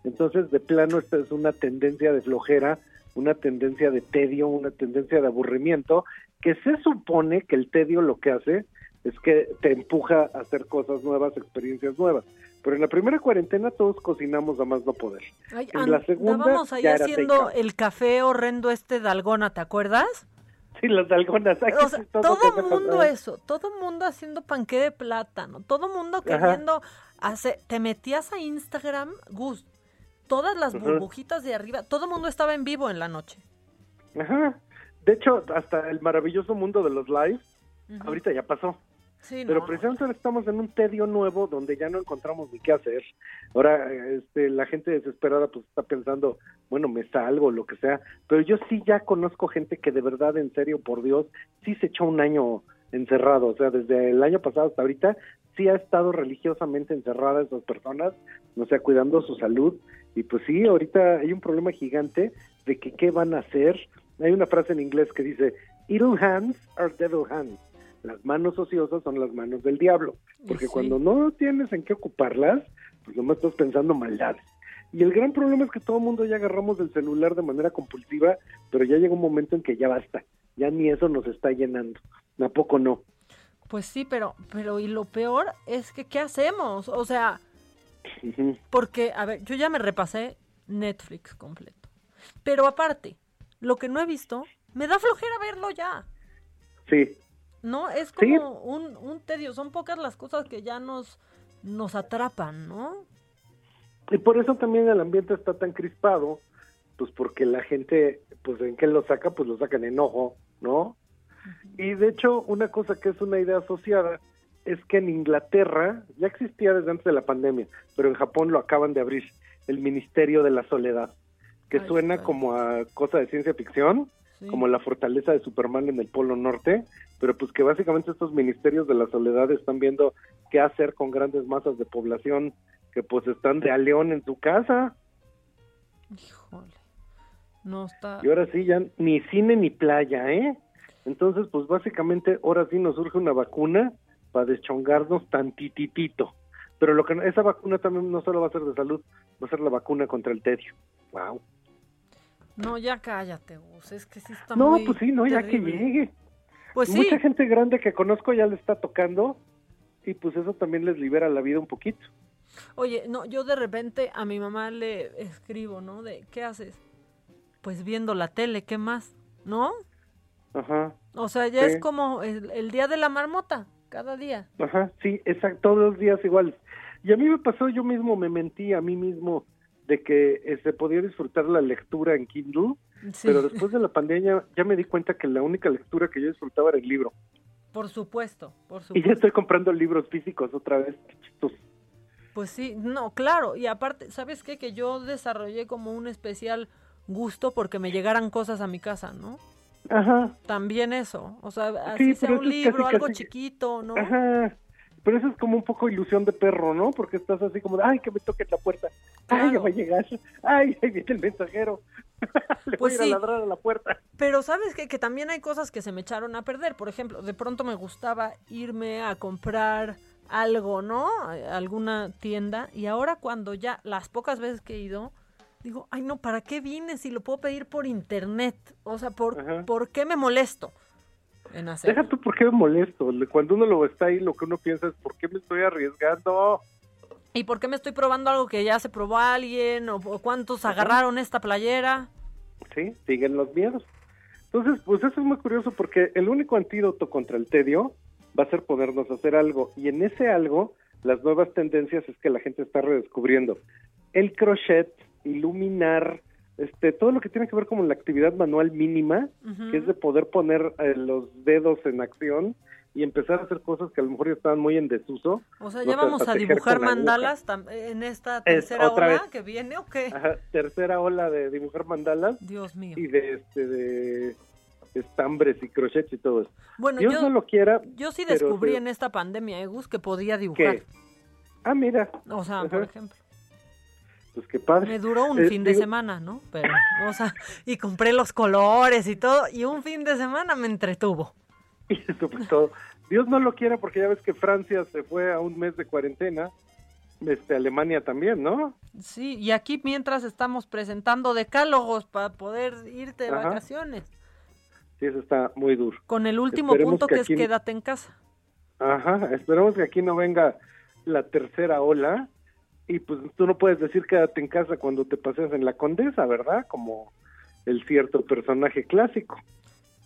Speaker 18: Entonces, de plano, esta es una tendencia de flojera, una tendencia de tedio, una tendencia de aburrimiento, que se supone que el tedio lo que hace es que te empuja a hacer cosas nuevas, experiencias nuevas. Pero en la primera cuarentena todos cocinamos a más no poder.
Speaker 2: Ay,
Speaker 18: en la segunda
Speaker 2: andábamos ahí haciendo el café horrendo este de Algona, ¿te acuerdas?
Speaker 18: Sí, las dalgonas. Ay,
Speaker 2: O sea, todo mundo eso, todo mundo haciendo panqué de plátano, todo mundo
Speaker 18: Ajá.
Speaker 2: queriendo hacer, te metías a Instagram, Gus, todas las burbujitas de arriba, todo mundo estaba en vivo en la noche.
Speaker 18: Ajá. De hecho, hasta el maravilloso mundo de los live,
Speaker 2: Ujú.
Speaker 18: ahorita ya pasó.
Speaker 2: Sí,
Speaker 18: Pero
Speaker 2: no,
Speaker 18: precisamente ahora estamos en un tedio nuevo donde ya no encontramos ni qué hacer. Ahora este, la gente desesperada pues está pensando, bueno, me salgo, lo que sea. Pero yo sí ya conozco gente que de verdad, en serio, por Dios, sí se echó un año encerrado. O sea, desde el año pasado hasta ahorita, sí ha estado religiosamente encerrada esas personas, no sea, cuidando su salud. Y pues sí, ahorita hay un problema gigante de que qué van a hacer. Hay una frase en inglés que dice, idle hands are devil hands las manos ociosas son las manos del diablo, porque
Speaker 19: Sí.
Speaker 18: cuando no tienes en qué ocuparlas, pues nomás estás pensando maldades. Y el gran problema es que todo el mundo ya agarramos el celular de manera compulsiva, pero ya llega un momento en que ya basta, ya ni eso nos está llenando, ¿a poco no?
Speaker 2: Pues sí, pero, pero y lo peor es que ¿qué hacemos? O sea, porque, a ver, yo ya me repasé Netflix completo. Pero aparte, lo que no he visto, me da flojera verlo ya.
Speaker 18: Sí,
Speaker 2: ¿No? Es
Speaker 18: Sí.
Speaker 2: como un, un tedio. Son pocas las cosas que ya nos, nos atrapan, ¿no?
Speaker 18: y por eso también el ambiente está tan crispado, pues porque la gente, pues en qué lo saca, pues lo saca en enojo, ¿no? Y de hecho, una cosa que es una idea asociada es que en Inglaterra ya existía desde antes de la pandemia, pero en Japón lo acaban de abrir, el Ministerio de la Soledad, que suena como a cosa de ciencia ficción, como la fortaleza de Superman en el Polo Norte, pero pues que básicamente estos ministerios de la soledad están viendo qué hacer con grandes masas de población que pues están de a león en su casa.
Speaker 2: Híjole. No está.
Speaker 18: Y ahora sí, ya ni cine ni playa, ¿eh? Entonces, pues básicamente ahora sí nos surge una vacuna para deschongarnos tantititito. Pero lo que esa vacuna también no solo va a ser de salud, va a ser la vacuna contra el tedio. Wow.
Speaker 2: No, ya cállate, Gus. Es que sí está
Speaker 18: No,
Speaker 2: muy
Speaker 18: pues sí, no, ya que llegue.
Speaker 2: Pues sí.
Speaker 18: Mucha gente grande que conozco ya le está tocando y pues eso también les libera la vida un poquito.
Speaker 2: Oye, no, yo de repente a mi mamá le escribo, ¿no? De, ¿qué haces? Pues viendo la tele, ¿qué más? ¿No?
Speaker 18: Ajá.
Speaker 2: O sea, ya
Speaker 18: Sí.
Speaker 2: es como el, el día de la marmota, cada día.
Speaker 18: Ajá, sí, exacto, todos los días igual. Y a mí me pasó, yo mismo me mentí a mí mismo de que eh, se podía disfrutar la lectura en Kindle,
Speaker 2: Sí.
Speaker 18: pero después de la pandemia ya me di cuenta que la única lectura que yo disfrutaba era el libro.
Speaker 2: Por supuesto, por
Speaker 18: Y ya
Speaker 2: supuesto.
Speaker 18: estoy comprando libros físicos otra vez. Qué chistoso.
Speaker 2: Pues sí, no, claro. Y aparte, ¿sabes qué? Que yo desarrollé como un especial gusto porque me llegaran cosas a mi casa, ¿no?
Speaker 18: Ajá.
Speaker 2: También eso. O sea, así
Speaker 18: Sí,
Speaker 2: sea un libro,
Speaker 18: casi,
Speaker 2: algo
Speaker 18: casi-
Speaker 2: chiquito, ¿no?
Speaker 18: Ajá. Pero eso es como un poco ilusión de perro, ¿no? Porque estás así como de, ay, que me toque la puerta. Ay, ya va a llegar. Ay, ahí viene el mensajero. *laughs* Le
Speaker 2: Pues
Speaker 18: voy a
Speaker 2: sí.
Speaker 18: ir a ladrar a la puerta.
Speaker 2: Pero sabes qué? que también hay cosas que se me echaron a perder. Por ejemplo, de pronto me gustaba irme a comprar algo, ¿no? A alguna tienda. Y ahora cuando ya, las pocas veces que he ido, digo, ay no, ¿para qué vine si lo puedo pedir por internet? O sea, ¿por,
Speaker 18: Ajá.
Speaker 2: ¿por qué me molesto en hacer?
Speaker 18: Deja tú por qué me molesto. Cuando uno lo está ahí, lo que uno piensa es, ¿por qué me estoy arriesgando?
Speaker 2: ¿Y por qué me estoy probando algo que ya se probó alguien? ¿O, o cuántos agarraron esta playera?
Speaker 18: Sí, siguen los miedos. Entonces, pues eso es muy curioso porque el único antídoto contra el tedio va a ser ponernos a hacer algo. Y en ese algo, las nuevas tendencias es que la gente está redescubriendo el crochet, iluminar, este, todo lo que tiene que ver con la actividad manual mínima, que es de poder poner eh, los dedos en acción y empezar a hacer cosas que a lo mejor ya estaban muy en desuso.
Speaker 2: O sea, ¿ya vamos a dibujar mandalas en esta
Speaker 18: Es
Speaker 2: tercera ola
Speaker 18: vez.
Speaker 2: que viene o qué?
Speaker 18: Ajá, tercera ola de dibujar mandalas
Speaker 2: Dios mío.
Speaker 18: y de este de estambres y crochets y todo eso.
Speaker 2: Bueno,
Speaker 18: Dios
Speaker 2: yo,
Speaker 18: no lo quiera.
Speaker 2: yo sí descubrí en esta pandemia, eh, Gus, que podía dibujar.
Speaker 18: ¿Qué? Ah, mira.
Speaker 2: O sea, por ejemplo,
Speaker 18: Pues qué padre.
Speaker 2: me duró un
Speaker 18: Eh,
Speaker 2: fin de semana, ¿no? Pero, o sea, y compré los colores y todo, y un fin de semana me entretuvo. *laughs*
Speaker 18: Y todo, Dios no lo quiera porque ya ves que Francia se fue a un mes de cuarentena, este Alemania también, ¿no?
Speaker 2: Sí, y aquí mientras estamos presentando decálogos para poder irte de
Speaker 18: Ajá.
Speaker 2: vacaciones.
Speaker 18: Sí, eso está muy duro.
Speaker 2: Con el último
Speaker 18: Esperemos
Speaker 2: punto que,
Speaker 18: aquí-
Speaker 2: es quédate en casa.
Speaker 18: Ajá, esperamos que aquí no venga la tercera ola y pues tú no puedes decir quédate en casa cuando te paseas en la Condesa, ¿verdad? Como el cierto personaje clásico.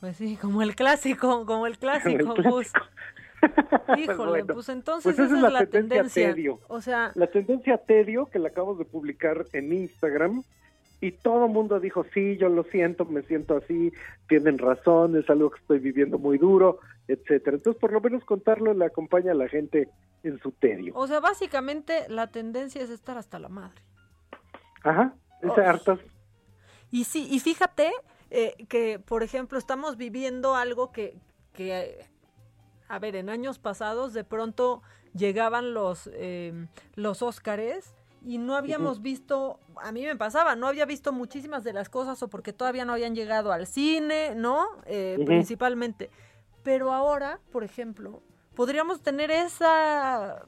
Speaker 2: Pues sí, como el clásico, como el clásico,
Speaker 18: clásico.
Speaker 2: Gus. *laughs* Híjole,
Speaker 18: Bueno,
Speaker 2: pues entonces
Speaker 18: pues esa es la
Speaker 2: la
Speaker 18: tendencia tedio.
Speaker 2: O sea,
Speaker 18: La tendencia tedio que la acabamos de publicar en Instagram y todo el mundo dijo, sí, yo lo siento, me siento así, tienen razón, es algo que estoy viviendo muy duro, etcétera. Entonces, por lo menos contarlo le acompaña a la gente en su tedio.
Speaker 2: o sea, básicamente la tendencia es estar hasta la madre.
Speaker 18: Ajá, esa
Speaker 2: Oh.
Speaker 18: hartas.
Speaker 2: Y sí, y fíjate eh, que, por ejemplo, estamos viviendo algo que, que, a ver, en años pasados de pronto llegaban los, eh, los Óscares y no habíamos visto, a mí me pasaba, no había visto muchísimas de las cosas o porque todavía no habían llegado al cine, ¿no? Eh. Principalmente. Pero ahora, por ejemplo, podríamos tener esa,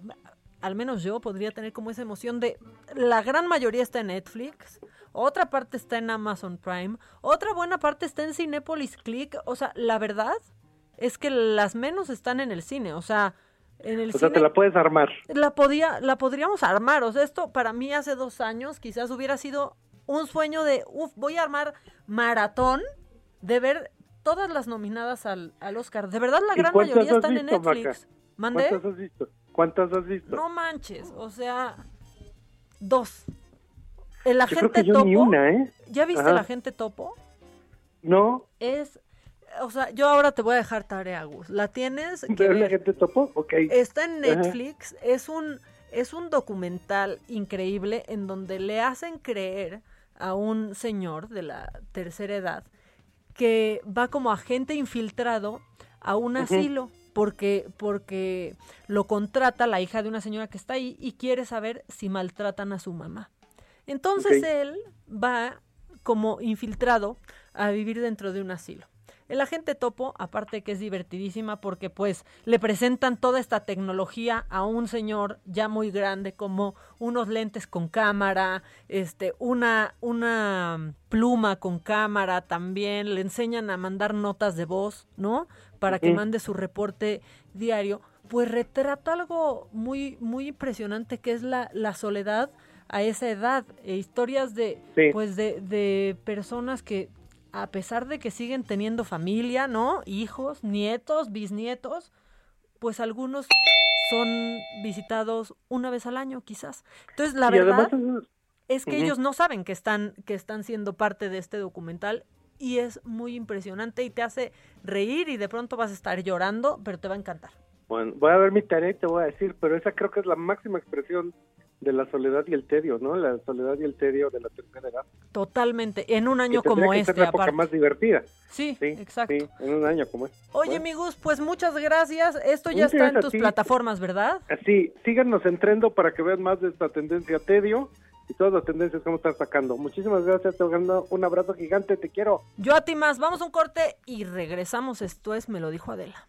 Speaker 2: al menos yo podría tener como esa emoción de la gran mayoría está en Netflix, otra parte está en Amazon Prime, otra buena parte está en Cinepolis Click, o sea, la verdad es que las menos están en el cine, o sea, en el
Speaker 18: O sea, te la puedes armar.
Speaker 2: la podía, la podríamos armar. O sea, esto para mí hace dos años quizás hubiera sido un sueño de, uff, voy a armar maratón de ver todas las nominadas al, al Oscar. De verdad, la
Speaker 18: ¿Y
Speaker 2: gran mayoría están en
Speaker 18: visto?
Speaker 2: Netflix. ¿Mandé?
Speaker 18: ¿Cuántas has visto? ¿Cuántas has visto?
Speaker 2: No manches, o sea, dos. El
Speaker 18: Yo creo
Speaker 2: agente
Speaker 18: que yo
Speaker 2: topo.
Speaker 18: ni una, ¿eh?
Speaker 2: ¿Ya viste
Speaker 18: Ajá.
Speaker 2: el agente topo?
Speaker 18: No,
Speaker 2: Es, o sea, yo ahora te voy a dejar tarea, Gus. La tienes que
Speaker 18: la
Speaker 2: ver.
Speaker 18: gente topó, ok.
Speaker 2: Está en
Speaker 18: Ajá.
Speaker 2: Netflix, es un es un documental increíble en donde le hacen creer a un señor de la tercera edad que va como agente infiltrado a un asilo porque, porque lo contrata la hija de una señora que está ahí y quiere saber si maltratan a su mamá. Entonces él va como infiltrado a vivir dentro de un asilo. El agente topo, aparte que es divertidísima porque pues le presentan toda esta tecnología a un señor ya muy grande como unos lentes con cámara, este, una, una pluma con cámara también, le enseñan a mandar notas de voz, ¿no? Para que mande su reporte diario. Pues retrata algo muy, muy impresionante que es la, la soledad a esa edad, e historias de, pues de, de personas que a pesar de que siguen teniendo familia, ¿no? Hijos, nietos, bisnietos, pues algunos son visitados una vez al año, quizás. Entonces, la verdad es, que ellos no saben que están, que están siendo parte de este documental y es muy impresionante y te hace reír y de pronto vas a estar llorando, pero te va a encantar.
Speaker 18: Bueno, voy a ver mi tarea y te voy a decir, pero esa creo que es la máxima expresión de la soledad y el tedio, ¿no? La soledad y el tedio de la tercera edad.
Speaker 2: Totalmente, en un año como este.
Speaker 18: Es la época más divertida.
Speaker 2: Sí, exacto.
Speaker 18: Sí, en un año como este.
Speaker 2: Oye, amigos, pues muchas gracias. Esto ya está en tus plataformas, ¿verdad?
Speaker 18: Sí, síganos en Trendo para que vean más de esta tendencia tedio y todas las tendencias que vamos a estar sacando. Muchísimas gracias, te mando un abrazo gigante, te quiero.
Speaker 2: Yo a ti más. Vamos a un corte y regresamos. Esto es Me lo dijo Adela.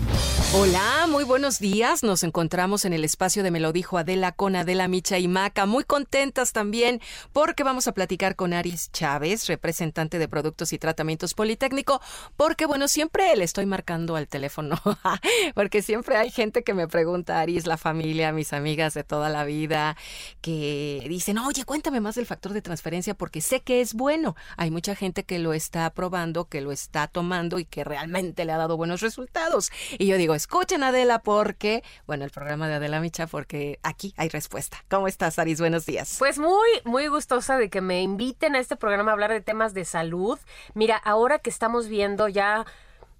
Speaker 16: Hola, muy buenos días. Nos encontramos en el espacio de Me lo dijo Adela con Adela Micha y Maca. Muy contentas también porque vamos a platicar con Aris Chávez, representante de Productos y Tratamientos Politécnico, porque bueno, siempre le estoy marcando al teléfono, *laughs* porque siempre hay gente que me pregunta, Aris, la familia, mis amigas de toda la vida, que dicen, oye, cuéntame más del factor de transferencia porque sé que es bueno. Hay mucha gente que lo está probando, que lo está tomando y que realmente le ha dado buenos resultados. Y yo digo, escuchen Adela porque, bueno, el programa de Adela Micha, porque aquí hay respuesta. ¿Cómo estás, Aris? Buenos días.
Speaker 20: Pues muy, muy gustosa de que me inviten a este programa a hablar de temas de salud. Mira, ahora que estamos viendo ya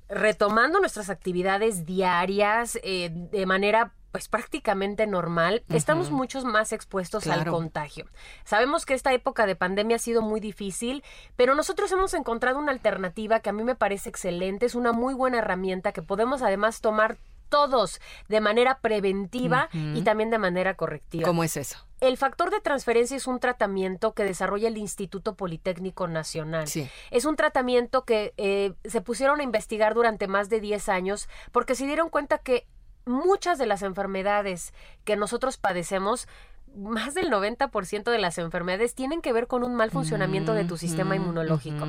Speaker 20: retomando nuestras actividades diarias eh, de manera pues prácticamente normal, estamos muchos más expuestos al contagio. Sabemos que esta época de pandemia ha sido muy difícil, pero nosotros hemos encontrado una alternativa que a mí me parece excelente, es una muy buena herramienta que podemos además tomar todos de manera preventiva y también de manera correctiva.
Speaker 16: ¿Cómo es eso?
Speaker 20: El factor de transferencia es un tratamiento que desarrolla el Instituto Politécnico Nacional. Sí. Es un tratamiento que eh, se pusieron a investigar durante más de 10 años porque se dieron cuenta que muchas de las enfermedades que nosotros padecemos más del 90% de las enfermedades tienen que ver con un mal funcionamiento de tu sistema inmunológico.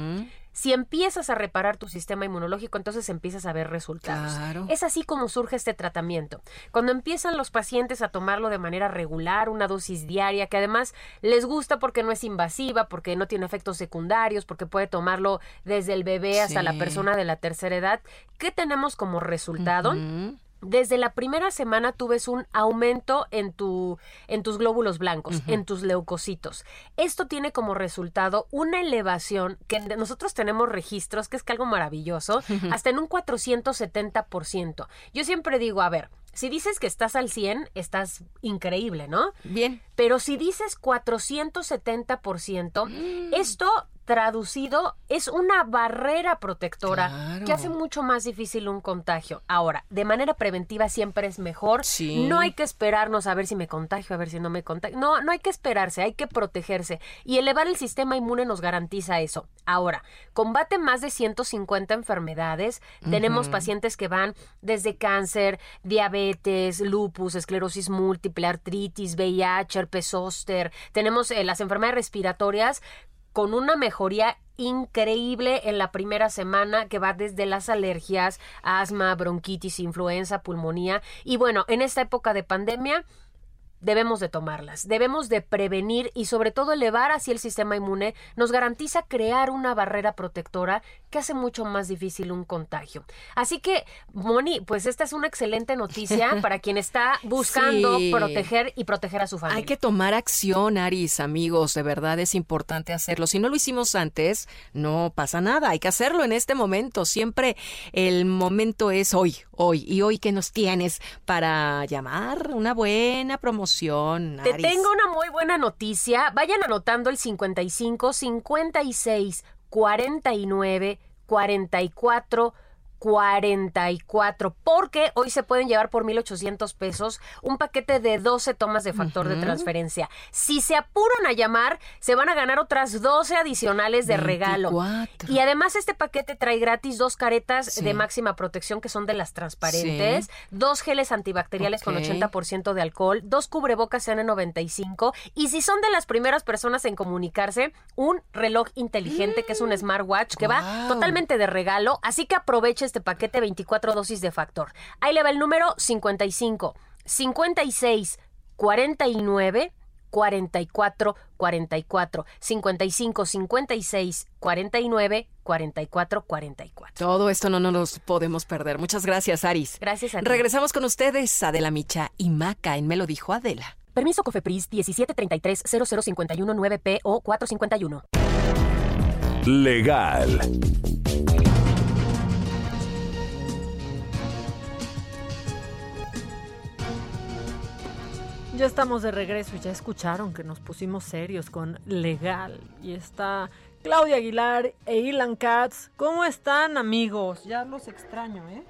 Speaker 20: Si empiezas a reparar tu sistema inmunológico, entonces empiezas a ver resultados. Es así como surge este tratamiento. Cuando empiezan los pacientes a tomarlo de manera regular, una dosis diaria, que además les gusta porque no es invasiva, porque no tiene efectos secundarios, porque puede tomarlo desde el bebé hasta la persona de la tercera edad, ¿qué tenemos como resultado? Desde la primera semana tú ves un aumento en, tu, en tus glóbulos blancos, en tus leucocitos. Esto tiene como resultado una elevación que nosotros tenemos registros, que es que algo maravilloso, hasta en un 470%. Yo siempre digo, a ver, si dices que estás al 100, estás increíble, ¿no?
Speaker 16: Bien.
Speaker 20: Pero si dices 470%, mm. esto traducido es una barrera protectora que hace mucho más difícil un contagio. Ahora, de manera preventiva siempre es mejor. No hay que esperarnos a ver si me contagio, a ver si no me contagio. No, no hay que esperarse, hay que protegerse. Y elevar el sistema inmune nos garantiza eso. Ahora, combate más de 150 enfermedades. Tenemos pacientes que van desde cáncer, diabetes, lupus, esclerosis múltiple, artritis, VIH, herpes zóster. Tenemos eh, las enfermedades respiratorias con una mejoría increíble en la primera semana que va desde las alergias, asma, bronquitis, influenza, pulmonía. Y bueno, en esta época de pandemia debemos de tomarlas, debemos de prevenir y sobre todo elevar así el sistema inmune, nos garantiza crear una barrera protectora que hace mucho más difícil un contagio. Así que, Moni, pues esta es una excelente noticia *laughs* para quien está buscando proteger y proteger a su familia.
Speaker 16: Hay que tomar acción, Aris, amigos, de verdad es importante hacerlo. Si no lo hicimos antes, no pasa nada, hay que hacerlo en este momento. Siempre el momento es hoy, hoy. ¿Y hoy qué nos tienes para llamar? Una buena promoción
Speaker 20: te tengo una muy buena noticia. Vayan anotando el 55 56 49 44 44, porque hoy se pueden llevar por 1,800 pesos un paquete de 12 tomas de factor de transferencia. Si se apuran a llamar, se van a ganar otras 12 adicionales de regalo. Y además este paquete trae gratis dos caretas de máxima protección que son de las transparentes, dos geles antibacteriales con 80% de alcohol, dos cubrebocas N95 y si son de las primeras personas en comunicarse, un reloj inteligente que es un smartwatch que va totalmente de regalo, así que aproveche este paquete 24 dosis de factor. Ahí le va el número 55 56 49 44 44 55 56 49 44 44.
Speaker 16: Todo esto no nos podemos perder. Muchas gracias, Aris.
Speaker 20: Gracias,
Speaker 16: Aris. Regresamos con ustedes, Adela Micha y Maca en Me lo dijo Adela.
Speaker 20: Permiso Cofepris 1733 0051 9P o 451.
Speaker 1: Legal.
Speaker 2: Ya estamos de regreso y ya escucharon que nos pusimos serios con legal. Y está Claudia Aguilar e Ilan Katz. ¿Cómo están, amigos? Ya los extraño, ¿eh?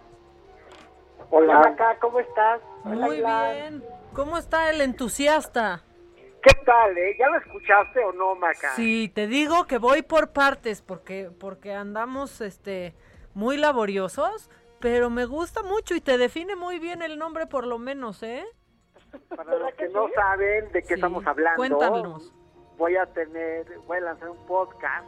Speaker 21: Hola, acá, ¿cómo estás?
Speaker 2: Muy bien. ¿Cómo está el entusiasta?
Speaker 21: ¿Qué tal, eh? ¿Ya lo escuchaste o no, Maca?
Speaker 2: Sí, te digo que voy por partes porque porque andamos este muy laboriosos, pero me gusta mucho y te define muy bien el nombre por lo menos, ¿eh?
Speaker 21: Para los que no saben de qué estamos hablando,
Speaker 2: Cuéntanos.
Speaker 21: voy a tener, voy a lanzar un podcast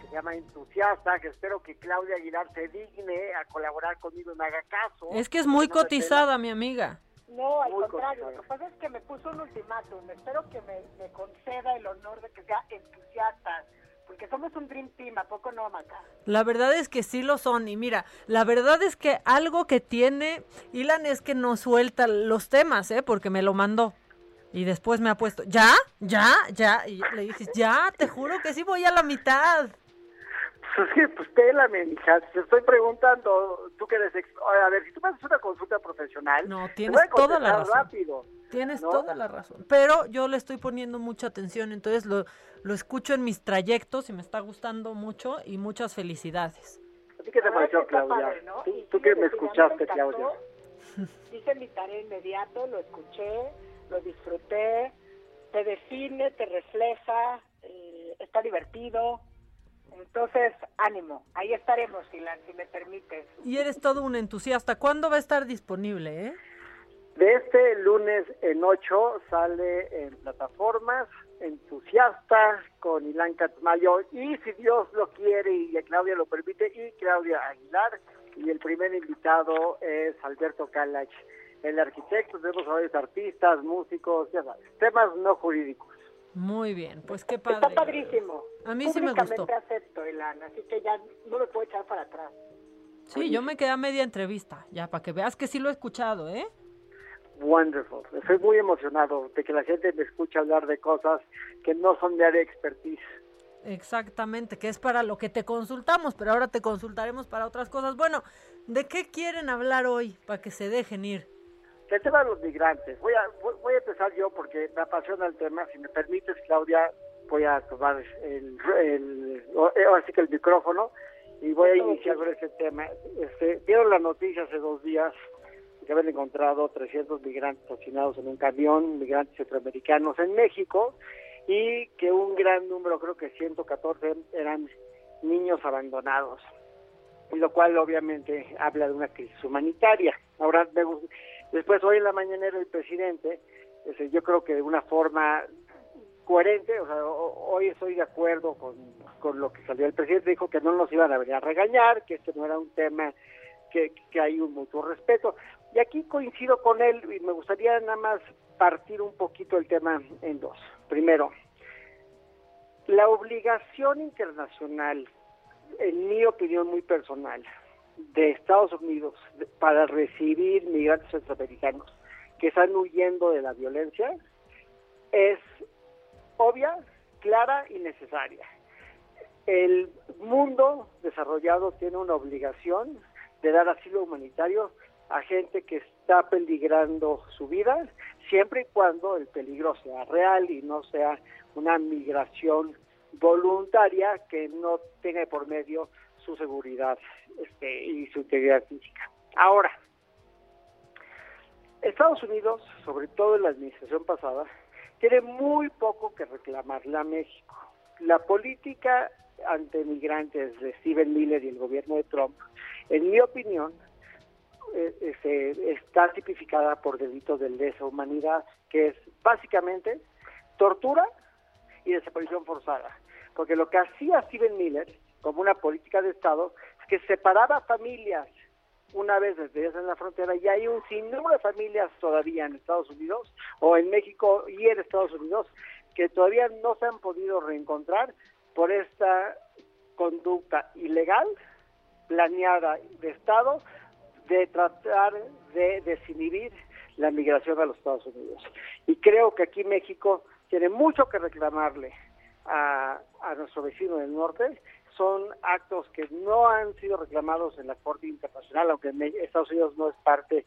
Speaker 21: que se llama Entusiasta, que espero que Claudia Aguilar se digne a colaborar conmigo y me haga caso.
Speaker 2: Es que es muy cotizada, mi amiga.
Speaker 21: No,
Speaker 22: al contrario, lo que pasa es que me puso un ultimátum, espero que me, me conceda el honor de que sea entusiasta porque somos un Dream Team, ¿a poco no, Maca?
Speaker 2: La verdad es que sí lo son, y mira, la verdad es que algo que tiene Ilan es que no suelta los temas, ¿eh? Porque me lo mandó. Y después me ha puesto, ¿ya? ¿Ya? ¿Ya? Y le dije, ya, te juro que sí voy a la mitad.
Speaker 21: Pues es que, pues pélame, mija, te estoy preguntando, tú que eres, a ver, si tú me haces una consulta profesional,
Speaker 2: no, tienes toda la razón. Rápido, tienes toda la razón, pero yo le estoy poniendo mucha atención, entonces lo, lo escucho en mis trayectos y me está gustando mucho y muchas felicidades.
Speaker 21: ¿A ti qué te pareció, Claudia? ¿Tú, que me escuchaste, Claudia?
Speaker 22: Hice mi tarea inmediato, lo escuché, lo disfruté, te define, te refleja, eh, está divertido, entonces, ánimo, ahí estaremos, Silan, si me permites.
Speaker 2: Y eres todo un entusiasta. ¿Cuándo va a estar disponible, eh?
Speaker 21: De este lunes en 8 sale en plataformas entusiasta con Ilan Catmayo y si Dios lo quiere y Claudia lo permite y Claudia Aguilar y el primer invitado es Alberto Calach, el arquitecto, tenemos varios artistas, músicos, ya sabes, temas no jurídicos.
Speaker 2: Muy bien, pues qué padre.
Speaker 22: Está padrísimo.
Speaker 2: A mí sí me gustó.
Speaker 22: acepto, Ilan, así que ya no me puedo echar para atrás.
Speaker 2: Sí, yo me quedé a media entrevista, ya, para que veas que sí lo he escuchado, ¿eh?
Speaker 21: Wonderful. Estoy muy emocionado de que la gente me escuche hablar de cosas que no son de área expertise.
Speaker 2: Exactamente, que es para lo que te consultamos, pero ahora te consultaremos para otras cosas. Bueno, ¿de qué quieren hablar hoy para que se dejen ir?
Speaker 21: El tema de los migrantes. Voy a, voy a empezar yo porque me apasiona el tema. Si me permites, Claudia, voy a tomar el, el, ahora sí que el micrófono y voy a iniciar con ese tema. Este, dieron la noticia hace dos días que habían encontrado 300 migrantes asesinados en un camión, migrantes centroamericanos en México, y que un gran número, creo que 114, eran niños abandonados, lo cual obviamente habla de una crisis humanitaria. Ahora, después hoy en la mañanera el presidente, yo creo que de una forma coherente, o sea, hoy estoy de acuerdo con, con lo que salió el presidente, dijo que no nos iban a venir a regañar, que este no era un tema que, que, hay un mutuo respeto. Y aquí coincido con él y me gustaría nada más partir un poquito el tema en dos. Primero, la obligación internacional, en mi opinión muy personal, de Estados Unidos para recibir migrantes centroamericanos que están huyendo de la violencia es obvia, clara y necesaria. El mundo desarrollado tiene una obligación de dar asilo humanitario a gente que está peligrando su vida, siempre y cuando el peligro sea real y no sea una migración voluntaria que no tenga por medio su seguridad este, y su integridad física. Ahora, Estados Unidos, sobre todo en la administración pasada, tiene muy poco que reclamarle a México. La política ante migrantes de Steven Miller y el gobierno de Trump, en mi opinión, eh, este, está tipificada por delitos de lesa humanidad, que es básicamente tortura y desaparición forzada. Porque lo que hacía Steven Miller como una política de Estado es que separaba familias una vez desde en la frontera y hay un sinnúmero de familias todavía en Estados Unidos o en México y en Estados Unidos que todavía no se han podido reencontrar por esta conducta ilegal planeada de Estado de tratar de desinhibir la migración a los Estados Unidos. Y creo que aquí México tiene mucho que reclamarle a, a nuestro vecino del norte son actos que no han sido reclamados en la Corte Internacional, aunque Estados Unidos no es parte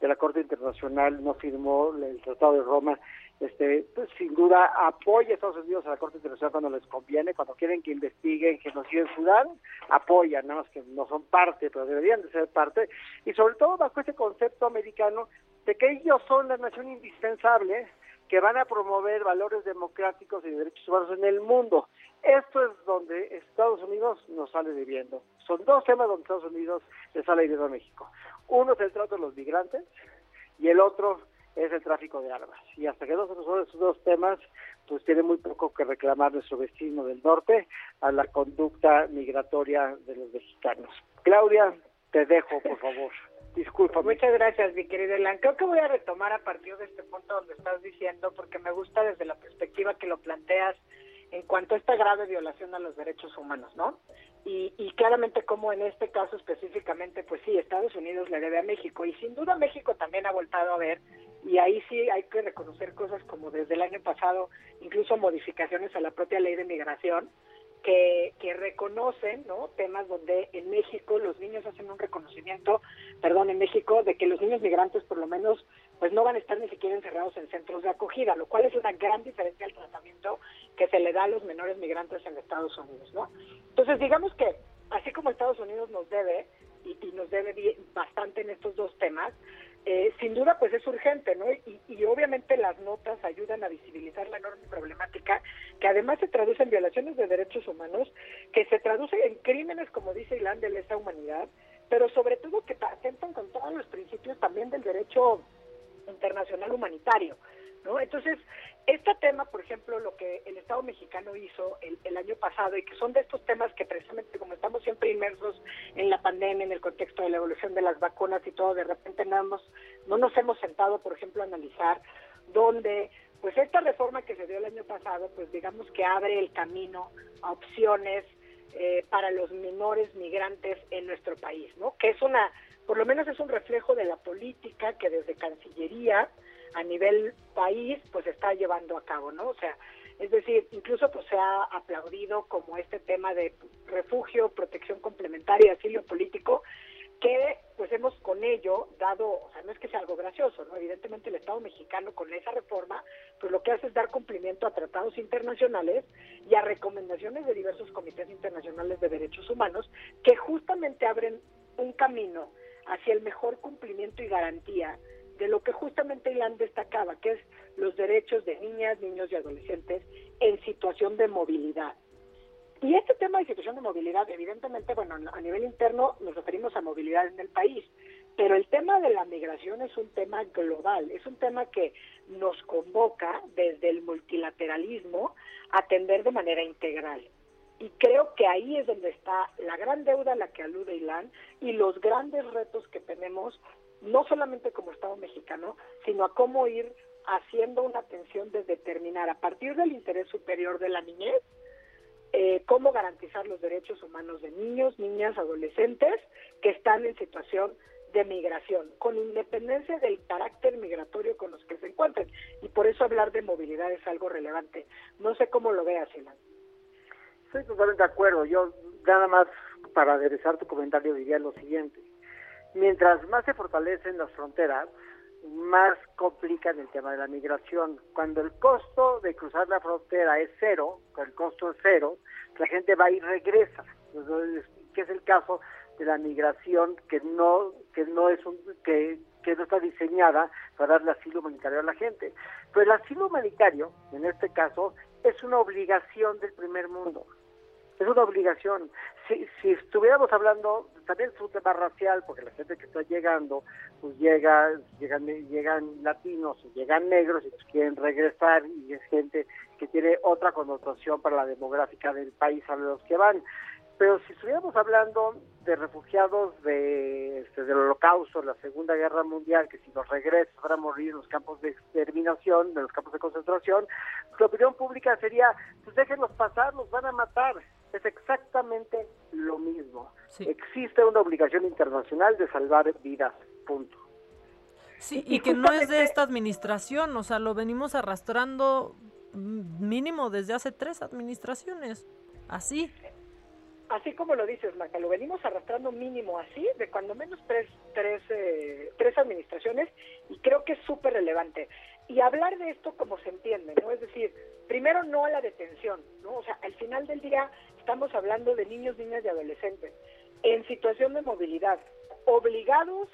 Speaker 21: de la Corte Internacional, no firmó el Tratado de Roma, este, pues, sin duda apoya a Estados Unidos a la Corte Internacional cuando les conviene, cuando quieren que investiguen genocidio en Sudán, apoyan, nada más que no son parte, pero deberían de ser parte, y sobre todo bajo ese concepto americano de que ellos son la nación indispensable que van a promover valores democráticos y derechos humanos en el mundo. Esto es donde Estados Unidos nos sale debiendo. Son dos temas donde Estados Unidos le sale debiendo a México. Uno es el trato de los migrantes y el otro es el tráfico de armas. Y hasta que no se resuelvan esos dos temas, pues tiene muy poco que reclamar nuestro vecino del norte a la conducta migratoria de los mexicanos. Claudia, te dejo, por favor. *laughs* Disculpa.
Speaker 22: Muchas gracias, mi querida Elan. Creo que voy a retomar a partir de este punto donde estás diciendo, porque me gusta desde la perspectiva que lo planteas en cuanto a esta grave violación a los derechos humanos, ¿no? Y, y claramente como en este caso específicamente, pues sí, Estados Unidos le debe a México. Y sin duda México también ha voltado a ver y ahí sí hay que reconocer cosas como desde el año pasado, incluso modificaciones a la propia ley de migración, que, que reconocen ¿no? temas donde en México los niños hacen un reconocimiento, perdón, en México, de que los niños migrantes por lo menos pues no van a estar ni siquiera encerrados en centros de acogida, lo cual es una gran diferencia al tratamiento que se le da a los menores migrantes en Estados Unidos, ¿no? Entonces, digamos que así como Estados Unidos nos debe y, y nos debe bastante en estos dos temas, eh, sin duda pues es urgente, ¿no? Y, y, obviamente las notas ayudan a visibilizar la enorme problemática que además se traduce en violaciones de derechos humanos, que se traduce en crímenes, como dice Ilan, de lesa humanidad, pero sobre todo que atentan con todos los principios también del derecho internacional humanitario. Entonces, este tema, por ejemplo, lo que el Estado mexicano hizo el, el, año pasado y que son de estos temas que precisamente como estamos siempre inmersos en la pandemia, en el contexto de la evolución de las vacunas y todo, de repente no, hemos, no nos hemos sentado, por ejemplo, a analizar dónde, pues esta reforma que se dio el año pasado, pues digamos que abre el camino a opciones eh, para los menores migrantes en nuestro país, ¿no? Que es una, por lo menos es un reflejo de la política que desde Cancillería, a nivel país pues está llevando a cabo, ¿no? O sea, es decir, incluso pues se ha aplaudido como este tema de refugio, protección complementaria, asilo político, que pues hemos con ello dado, o sea, no es que sea algo gracioso, ¿no? Evidentemente el Estado mexicano con esa reforma, pues lo que hace es dar cumplimiento a tratados internacionales y a recomendaciones de diversos comités internacionales de derechos humanos que justamente abren un camino hacia el mejor cumplimiento y garantía de lo que justamente Ilan destacaba, que es los derechos de niñas, niños y adolescentes en situación de movilidad. Y este tema de situación de movilidad, evidentemente, bueno, a nivel interno nos referimos a movilidad en el país, pero el tema de la migración es un tema global, es un tema que nos convoca desde el multilateralismo a atender de manera integral. Y creo que ahí es donde está la gran deuda a la que alude Ilan y los grandes retos que tenemos no solamente como Estado mexicano, sino a cómo ir haciendo una atención de determinar a partir del interés superior de la niñez eh, cómo garantizar los derechos humanos de niños, niñas, adolescentes que están en situación de migración, con independencia del carácter migratorio con los que se encuentren. Y por eso hablar de movilidad es algo relevante. No sé cómo lo veas, Silan.
Speaker 21: Estoy totalmente de acuerdo. Yo nada más para aderezar tu comentario diría lo siguiente. Mientras más se fortalecen las fronteras, más complican el tema de la migración. Cuando el costo de cruzar la frontera es cero, el costo es cero, la gente va y regresa. que es el caso de la migración que no que no es un, que que no está diseñada para darle asilo humanitario a la gente. Pero el asilo humanitario, en este caso, es una obligación del primer mundo es una obligación. Si, si estuviéramos hablando, también es un tema racial, porque la gente que está llegando, pues llega, llegan, llegan latinos, llegan negros y pues quieren regresar y es gente que tiene otra connotación para la demográfica del país a los que van. Pero si estuviéramos hablando de refugiados de, este, del holocausto, la Segunda Guerra Mundial, que si los regresan van a morir en los campos de exterminación, en los campos de concentración, pues la opinión pública sería, pues déjenlos pasar, los van a matar es exactamente lo mismo. Existe una obligación internacional de salvar vidas, punto.
Speaker 2: Sí, y, que no es de esta administración, o sea, lo venimos arrastrando mínimo desde hace tres administraciones, así.
Speaker 22: Así como lo dices, Maca, lo venimos arrastrando mínimo así, de cuando menos tres, tres, eh, tres administraciones, y creo que es súper relevante. Y hablar de esto como se entiende, ¿no? Es decir, primero no a la detención, ¿no? O sea, al final del día estamos hablando de niños, niñas y adolescentes en situación de movilidad, obligados,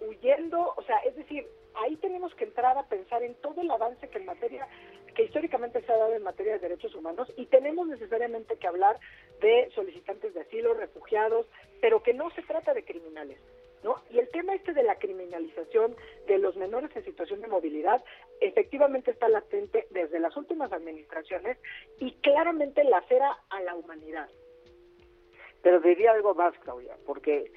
Speaker 22: huyendo, o sea, es decir, ahí tenemos que entrar a pensar en todo el avance que en materia que históricamente se ha dado en materia de derechos humanos y tenemos necesariamente que hablar de solicitantes de asilo, refugiados, pero que no se trata de criminales. ¿No? Y el tema este de la criminalización de los menores en situación de movilidad efectivamente está latente desde las últimas administraciones y claramente lacera a la humanidad.
Speaker 21: Pero diría algo más, Claudia, porque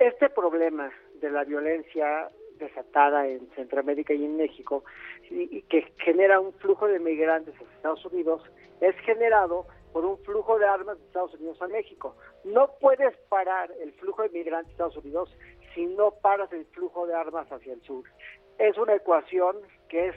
Speaker 21: este problema de la violencia desatada en Centroamérica y en México y, y, que genera un flujo de migrantes a Estados Unidos es generado por un flujo de armas de Estados Unidos a México. No puedes parar el flujo de migrantes a Estados Unidos si no paras el flujo de armas hacia el sur. Es una ecuación que es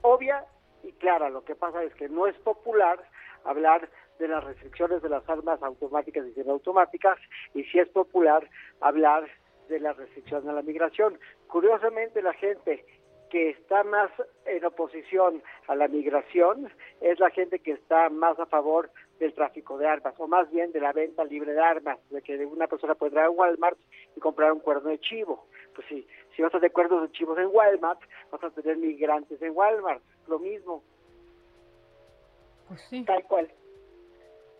Speaker 21: obvia y clara. Lo que pasa es que no es popular hablar de las restricciones de las armas automáticas y semiautomáticas y si es popular hablar de la restricción a la migración. Curiosamente, la gente que está más en oposición a la migración es la gente que está más a favor del tráfico de armas, o más bien de la venta libre de armas, de que una persona puede entrar a Walmart y comprar un cuerno de chivo. Pues sí, si vas a tener cuernos de chivos en Walmart, vas a tener migrantes en Walmart, lo mismo.
Speaker 22: Pues sí. Tal cual.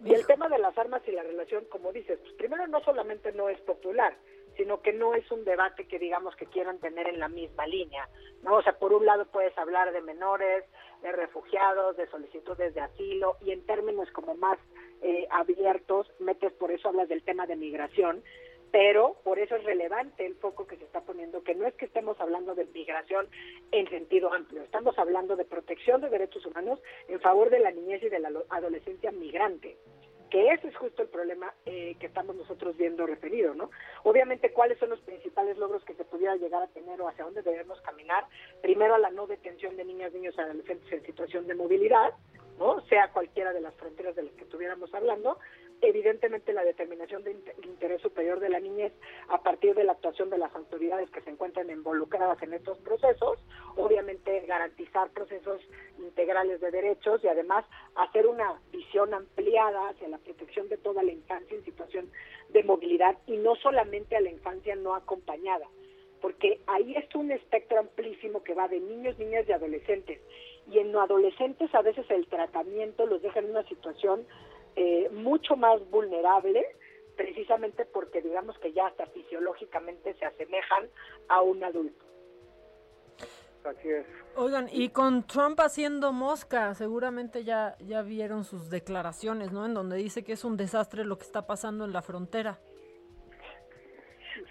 Speaker 22: Y el tema de las armas y la relación, como dices, pues primero no solamente no es popular, sino que no es un debate que digamos que quieran tener en la misma línea, ¿no? O sea, por un lado puedes hablar de menores, de refugiados, de solicitudes de asilo y en términos como más eh, abiertos, metes por eso hablas del tema de migración, pero por eso es relevante el foco que se está poniendo, que no es que estemos hablando de migración en sentido amplio, estamos hablando de protección de derechos humanos en favor de la niñez y de la adolescencia migrante que ese es justo el problema eh, que estamos nosotros viendo referido, ¿no? Obviamente, ¿cuáles son los principales logros que se pudiera llegar a tener o hacia dónde debemos caminar? Primero, a la no detención de niñas, niños y adolescentes en situación de movilidad, ¿no? Sea cualquiera de las fronteras de las que estuviéramos hablando, evidentemente la determinación de interés superior de la niñez a partir de la actuación de las autoridades que se encuentran involucradas en estos procesos, obviamente garantizar procesos integrales de derechos y además hacer una visión ampliada hacia la protección de toda la infancia en situación de movilidad y no solamente a la infancia no acompañada, porque ahí está un espectro amplísimo que va de niños, niñas y adolescentes. Y en adolescentes a veces el tratamiento los deja en una situación eh, mucho más vulnerable, precisamente porque digamos que ya hasta fisiológicamente se asemejan a un adulto.
Speaker 21: Así es.
Speaker 2: Oigan, y con Trump haciendo mosca, seguramente ya, ya vieron sus declaraciones, ¿no? En donde dice que es un desastre lo que está pasando en la frontera.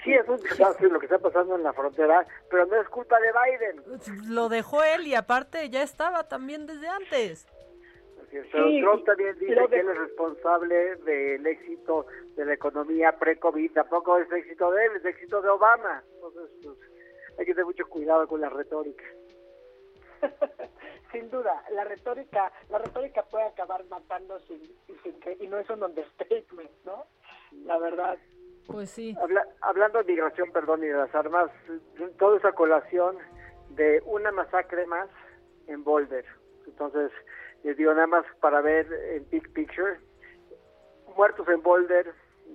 Speaker 21: sí es un desastre lo que está pasando en la frontera, pero no es culpa de Biden.
Speaker 2: Lo dejó él y aparte ya estaba también desde antes.
Speaker 21: Pero Trump también dice que él es responsable del éxito de la economía pre-COVID. Tampoco es éxito de él, es éxito de Obama. Entonces, pues, hay que tener mucho cuidado con la retórica. *laughs*
Speaker 22: sin duda, la retórica, la retórica puede acabar matando sin, sin que, y no es un understatement, ¿no? La verdad.
Speaker 2: Pues sí.
Speaker 21: hablando de migración, perdón, y de las armas, toda esa colación de una masacre más en Boulder. Entonces, les digo nada más para ver en Big Picture, muertos en Boulder,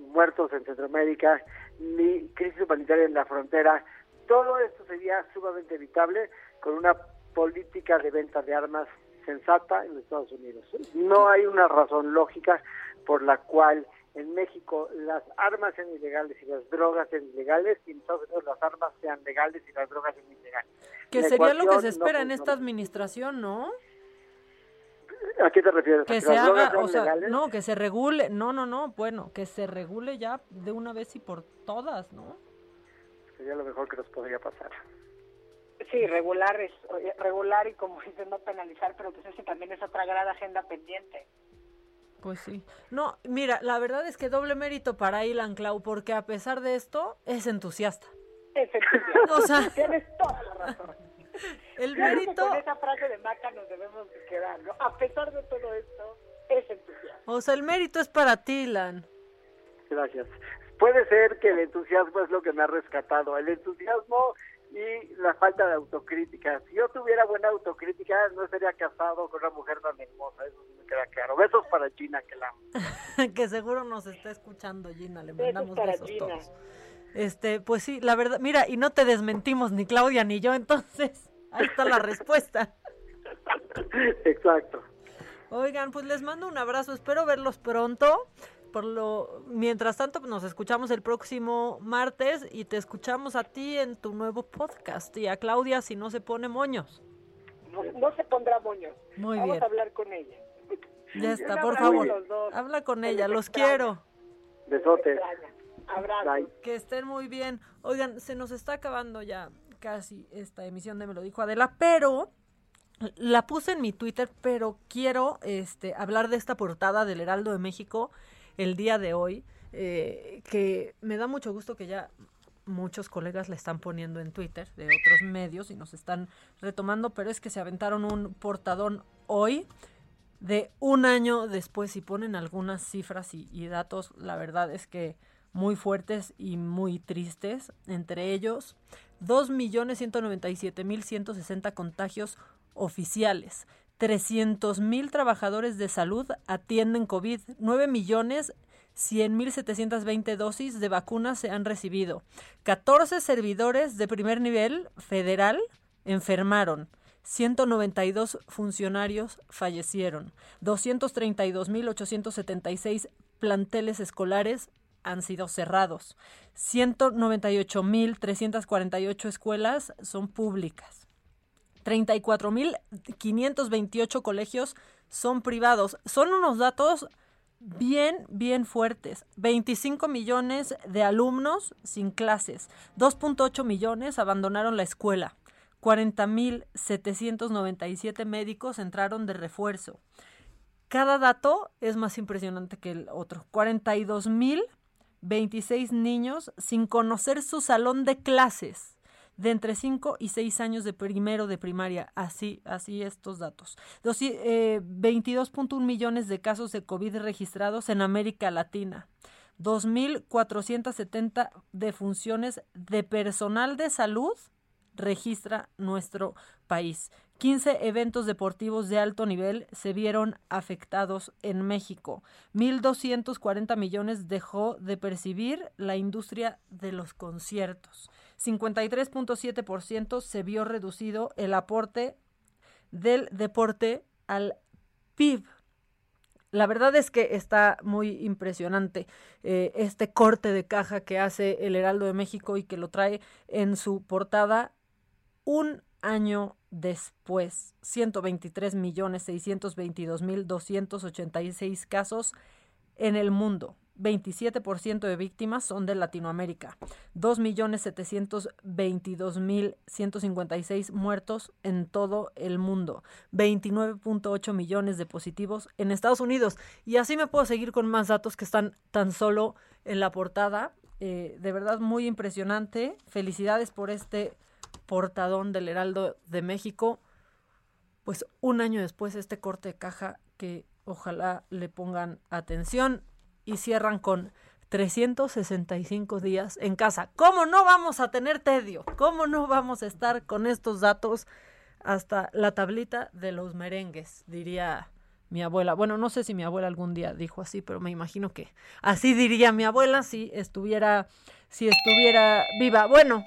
Speaker 21: muertos en Centroamérica, ni crisis humanitaria en la frontera, todo esto sería sumamente evitable con una política de venta de armas sensata en Estados Unidos. No hay una razón lógica por la cual en México las armas sean ilegales y las drogas sean ilegales y en Estados Unidos las armas sean legales y las drogas sean ilegales.
Speaker 2: Que sería lo que se espera en esta administración, ¿no?
Speaker 21: ¿A qué te refieres?
Speaker 2: Que, se haga, o sea, no, que se regule, no, no, no, bueno, que se regule ya de una vez y por todas, ¿no?
Speaker 21: Sería lo mejor que nos podría pasar.
Speaker 22: Sí, regular, es, regular y como dices, no penalizar, pero pues ese también es otra gran agenda pendiente.
Speaker 2: Pues sí. No, mira, la verdad es que doble mérito para Ilan Clau, porque a pesar de esto, es entusiasta.
Speaker 22: Efectivamente. o sea, tienes toda la razón. *laughs*
Speaker 2: El mérito...
Speaker 22: con esa frase de Maca nos debemos quedar, ¿no? A pesar de todo esto, es entusiasmo.
Speaker 2: O sea, el mérito es para ti, Ilan.
Speaker 21: Gracias. Puede ser que el entusiasmo es lo que me ha rescatado. El entusiasmo y la falta de autocrítica. Si yo tuviera buena autocrítica, no estaría casado con una mujer tan hermosa, eso me queda claro. Besos para Gina, que la amo. *laughs*
Speaker 2: que seguro nos está escuchando Gina, le mandamos besos, todos. Este, pues sí, la verdad, mira, y no te desmentimos ni Claudia ni yo, *laughs* entonces, ahí está la respuesta.
Speaker 21: Exacto.
Speaker 2: Oigan, pues les mando un abrazo, espero verlos pronto por lo mientras tanto pues, nos escuchamos el próximo martes y te escuchamos a ti en tu nuevo podcast y a Claudia si no se pone moños.
Speaker 22: No, se pondrá moños.
Speaker 2: Muy
Speaker 22: Vamos
Speaker 2: bien.
Speaker 22: a hablar con ella.
Speaker 2: Ya está, por favor. Habla con ella, los quiero.
Speaker 21: Besotes.
Speaker 22: Abrazo.
Speaker 2: Que estén muy bien. Oigan, se nos está acabando ya casi esta emisión de Me lo dijo Adela, pero la puse en mi Twitter, pero quiero este hablar de esta portada del Heraldo de México el día de hoy, eh, que me da mucho gusto que ya muchos colegas le están poniendo en Twitter de otros medios y nos están retomando, pero es que se aventaron un portadón hoy de un año después y ponen algunas cifras y, y datos, la verdad es que muy fuertes y muy tristes, entre ellos 2.197.160 contagios oficiales, 300 mil trabajadores de salud atienden COVID, 9 millones 100 mil 720 dosis de vacunas se han recibido, 14 servidores de primer nivel federal enfermaron, 192 funcionarios fallecieron, 232 mil 876 planteles escolares han sido cerrados, 198 mil 348 escuelas son públicas. 34.528 colegios son privados. Son unos datos bien, bien fuertes. 25 millones de alumnos sin clases. 2.8 millones abandonaron la escuela. 40.797 médicos entraron de refuerzo. Cada dato es más impresionante que el otro. 42.026 niños sin conocer su salón de clases de entre 5 y 6 años de primero de primaria. Así, así estos datos. Eh, 22.1 millones de casos de COVID registrados en América Latina. 2.470 defunciones de personal de salud registra nuestro país. 15 eventos deportivos de alto nivel se vieron afectados en México. 1.240 millones dejó de percibir la industria de los conciertos. 53.7% se vio reducido el aporte del deporte al PIB. La verdad es que está muy impresionante eh, este corte de caja que hace el Heraldo de México y que lo trae en su portada un año después. 123 millones 622 mil 286 casos en el mundo. 27% de víctimas son de Latinoamérica. 2.722.156 muertos en todo el mundo. 29.8 millones de positivos en Estados Unidos. Y así me puedo seguir con más datos que están tan solo en la portada. Eh, de verdad muy impresionante. Felicidades por este portadón del Heraldo de México. Pues un año después este corte de caja que ojalá le pongan atención y cierran con 365 días en casa. ¿Cómo no vamos a tener tedio? ¿Cómo no vamos a estar con estos datos hasta la tablita de los merengues? Diría mi abuela. Bueno, no sé si mi abuela algún día dijo así, pero me imagino que así diría mi abuela si estuviera si estuviera viva. Bueno,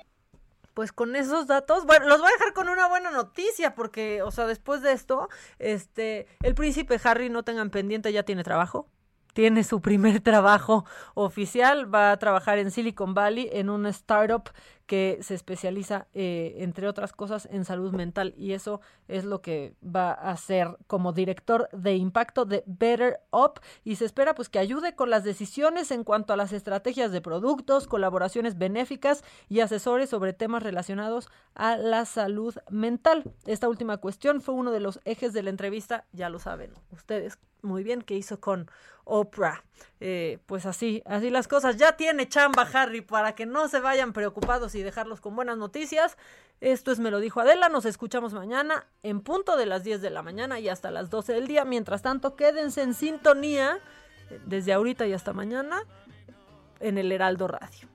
Speaker 2: pues con esos datos, bueno, los voy a dejar con una buena noticia porque, o sea, después de esto, este, el príncipe Harry, no tengan pendiente, ya tiene trabajo. Tiene su primer *laughs* trabajo oficial, va a trabajar en Silicon Valley en una startup que se especializa, eh, entre otras cosas, en salud mental y eso es lo que va a hacer como director de impacto de Better Up y se espera pues que ayude con las decisiones en cuanto a las estrategias de productos, colaboraciones benéficas y asesores sobre temas relacionados a la salud mental. Esta última cuestión fue uno de los ejes de la entrevista, ya lo saben ustedes muy bien que hizo con Oprah. Eh, pues así, así las cosas. Ya tiene chamba Harry para que no se vayan preocupados y dejarlos con buenas noticias. Esto es Me lo dijo Adela. Nos escuchamos mañana en punto de las 10 de la mañana y hasta las 12 del día. Mientras tanto, quédense en sintonía eh, desde ahorita y hasta mañana en el Heraldo Radio.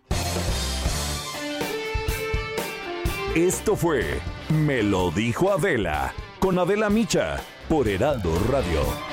Speaker 1: Esto fue Me lo dijo Adela con Adela Micha por Heraldo Radio.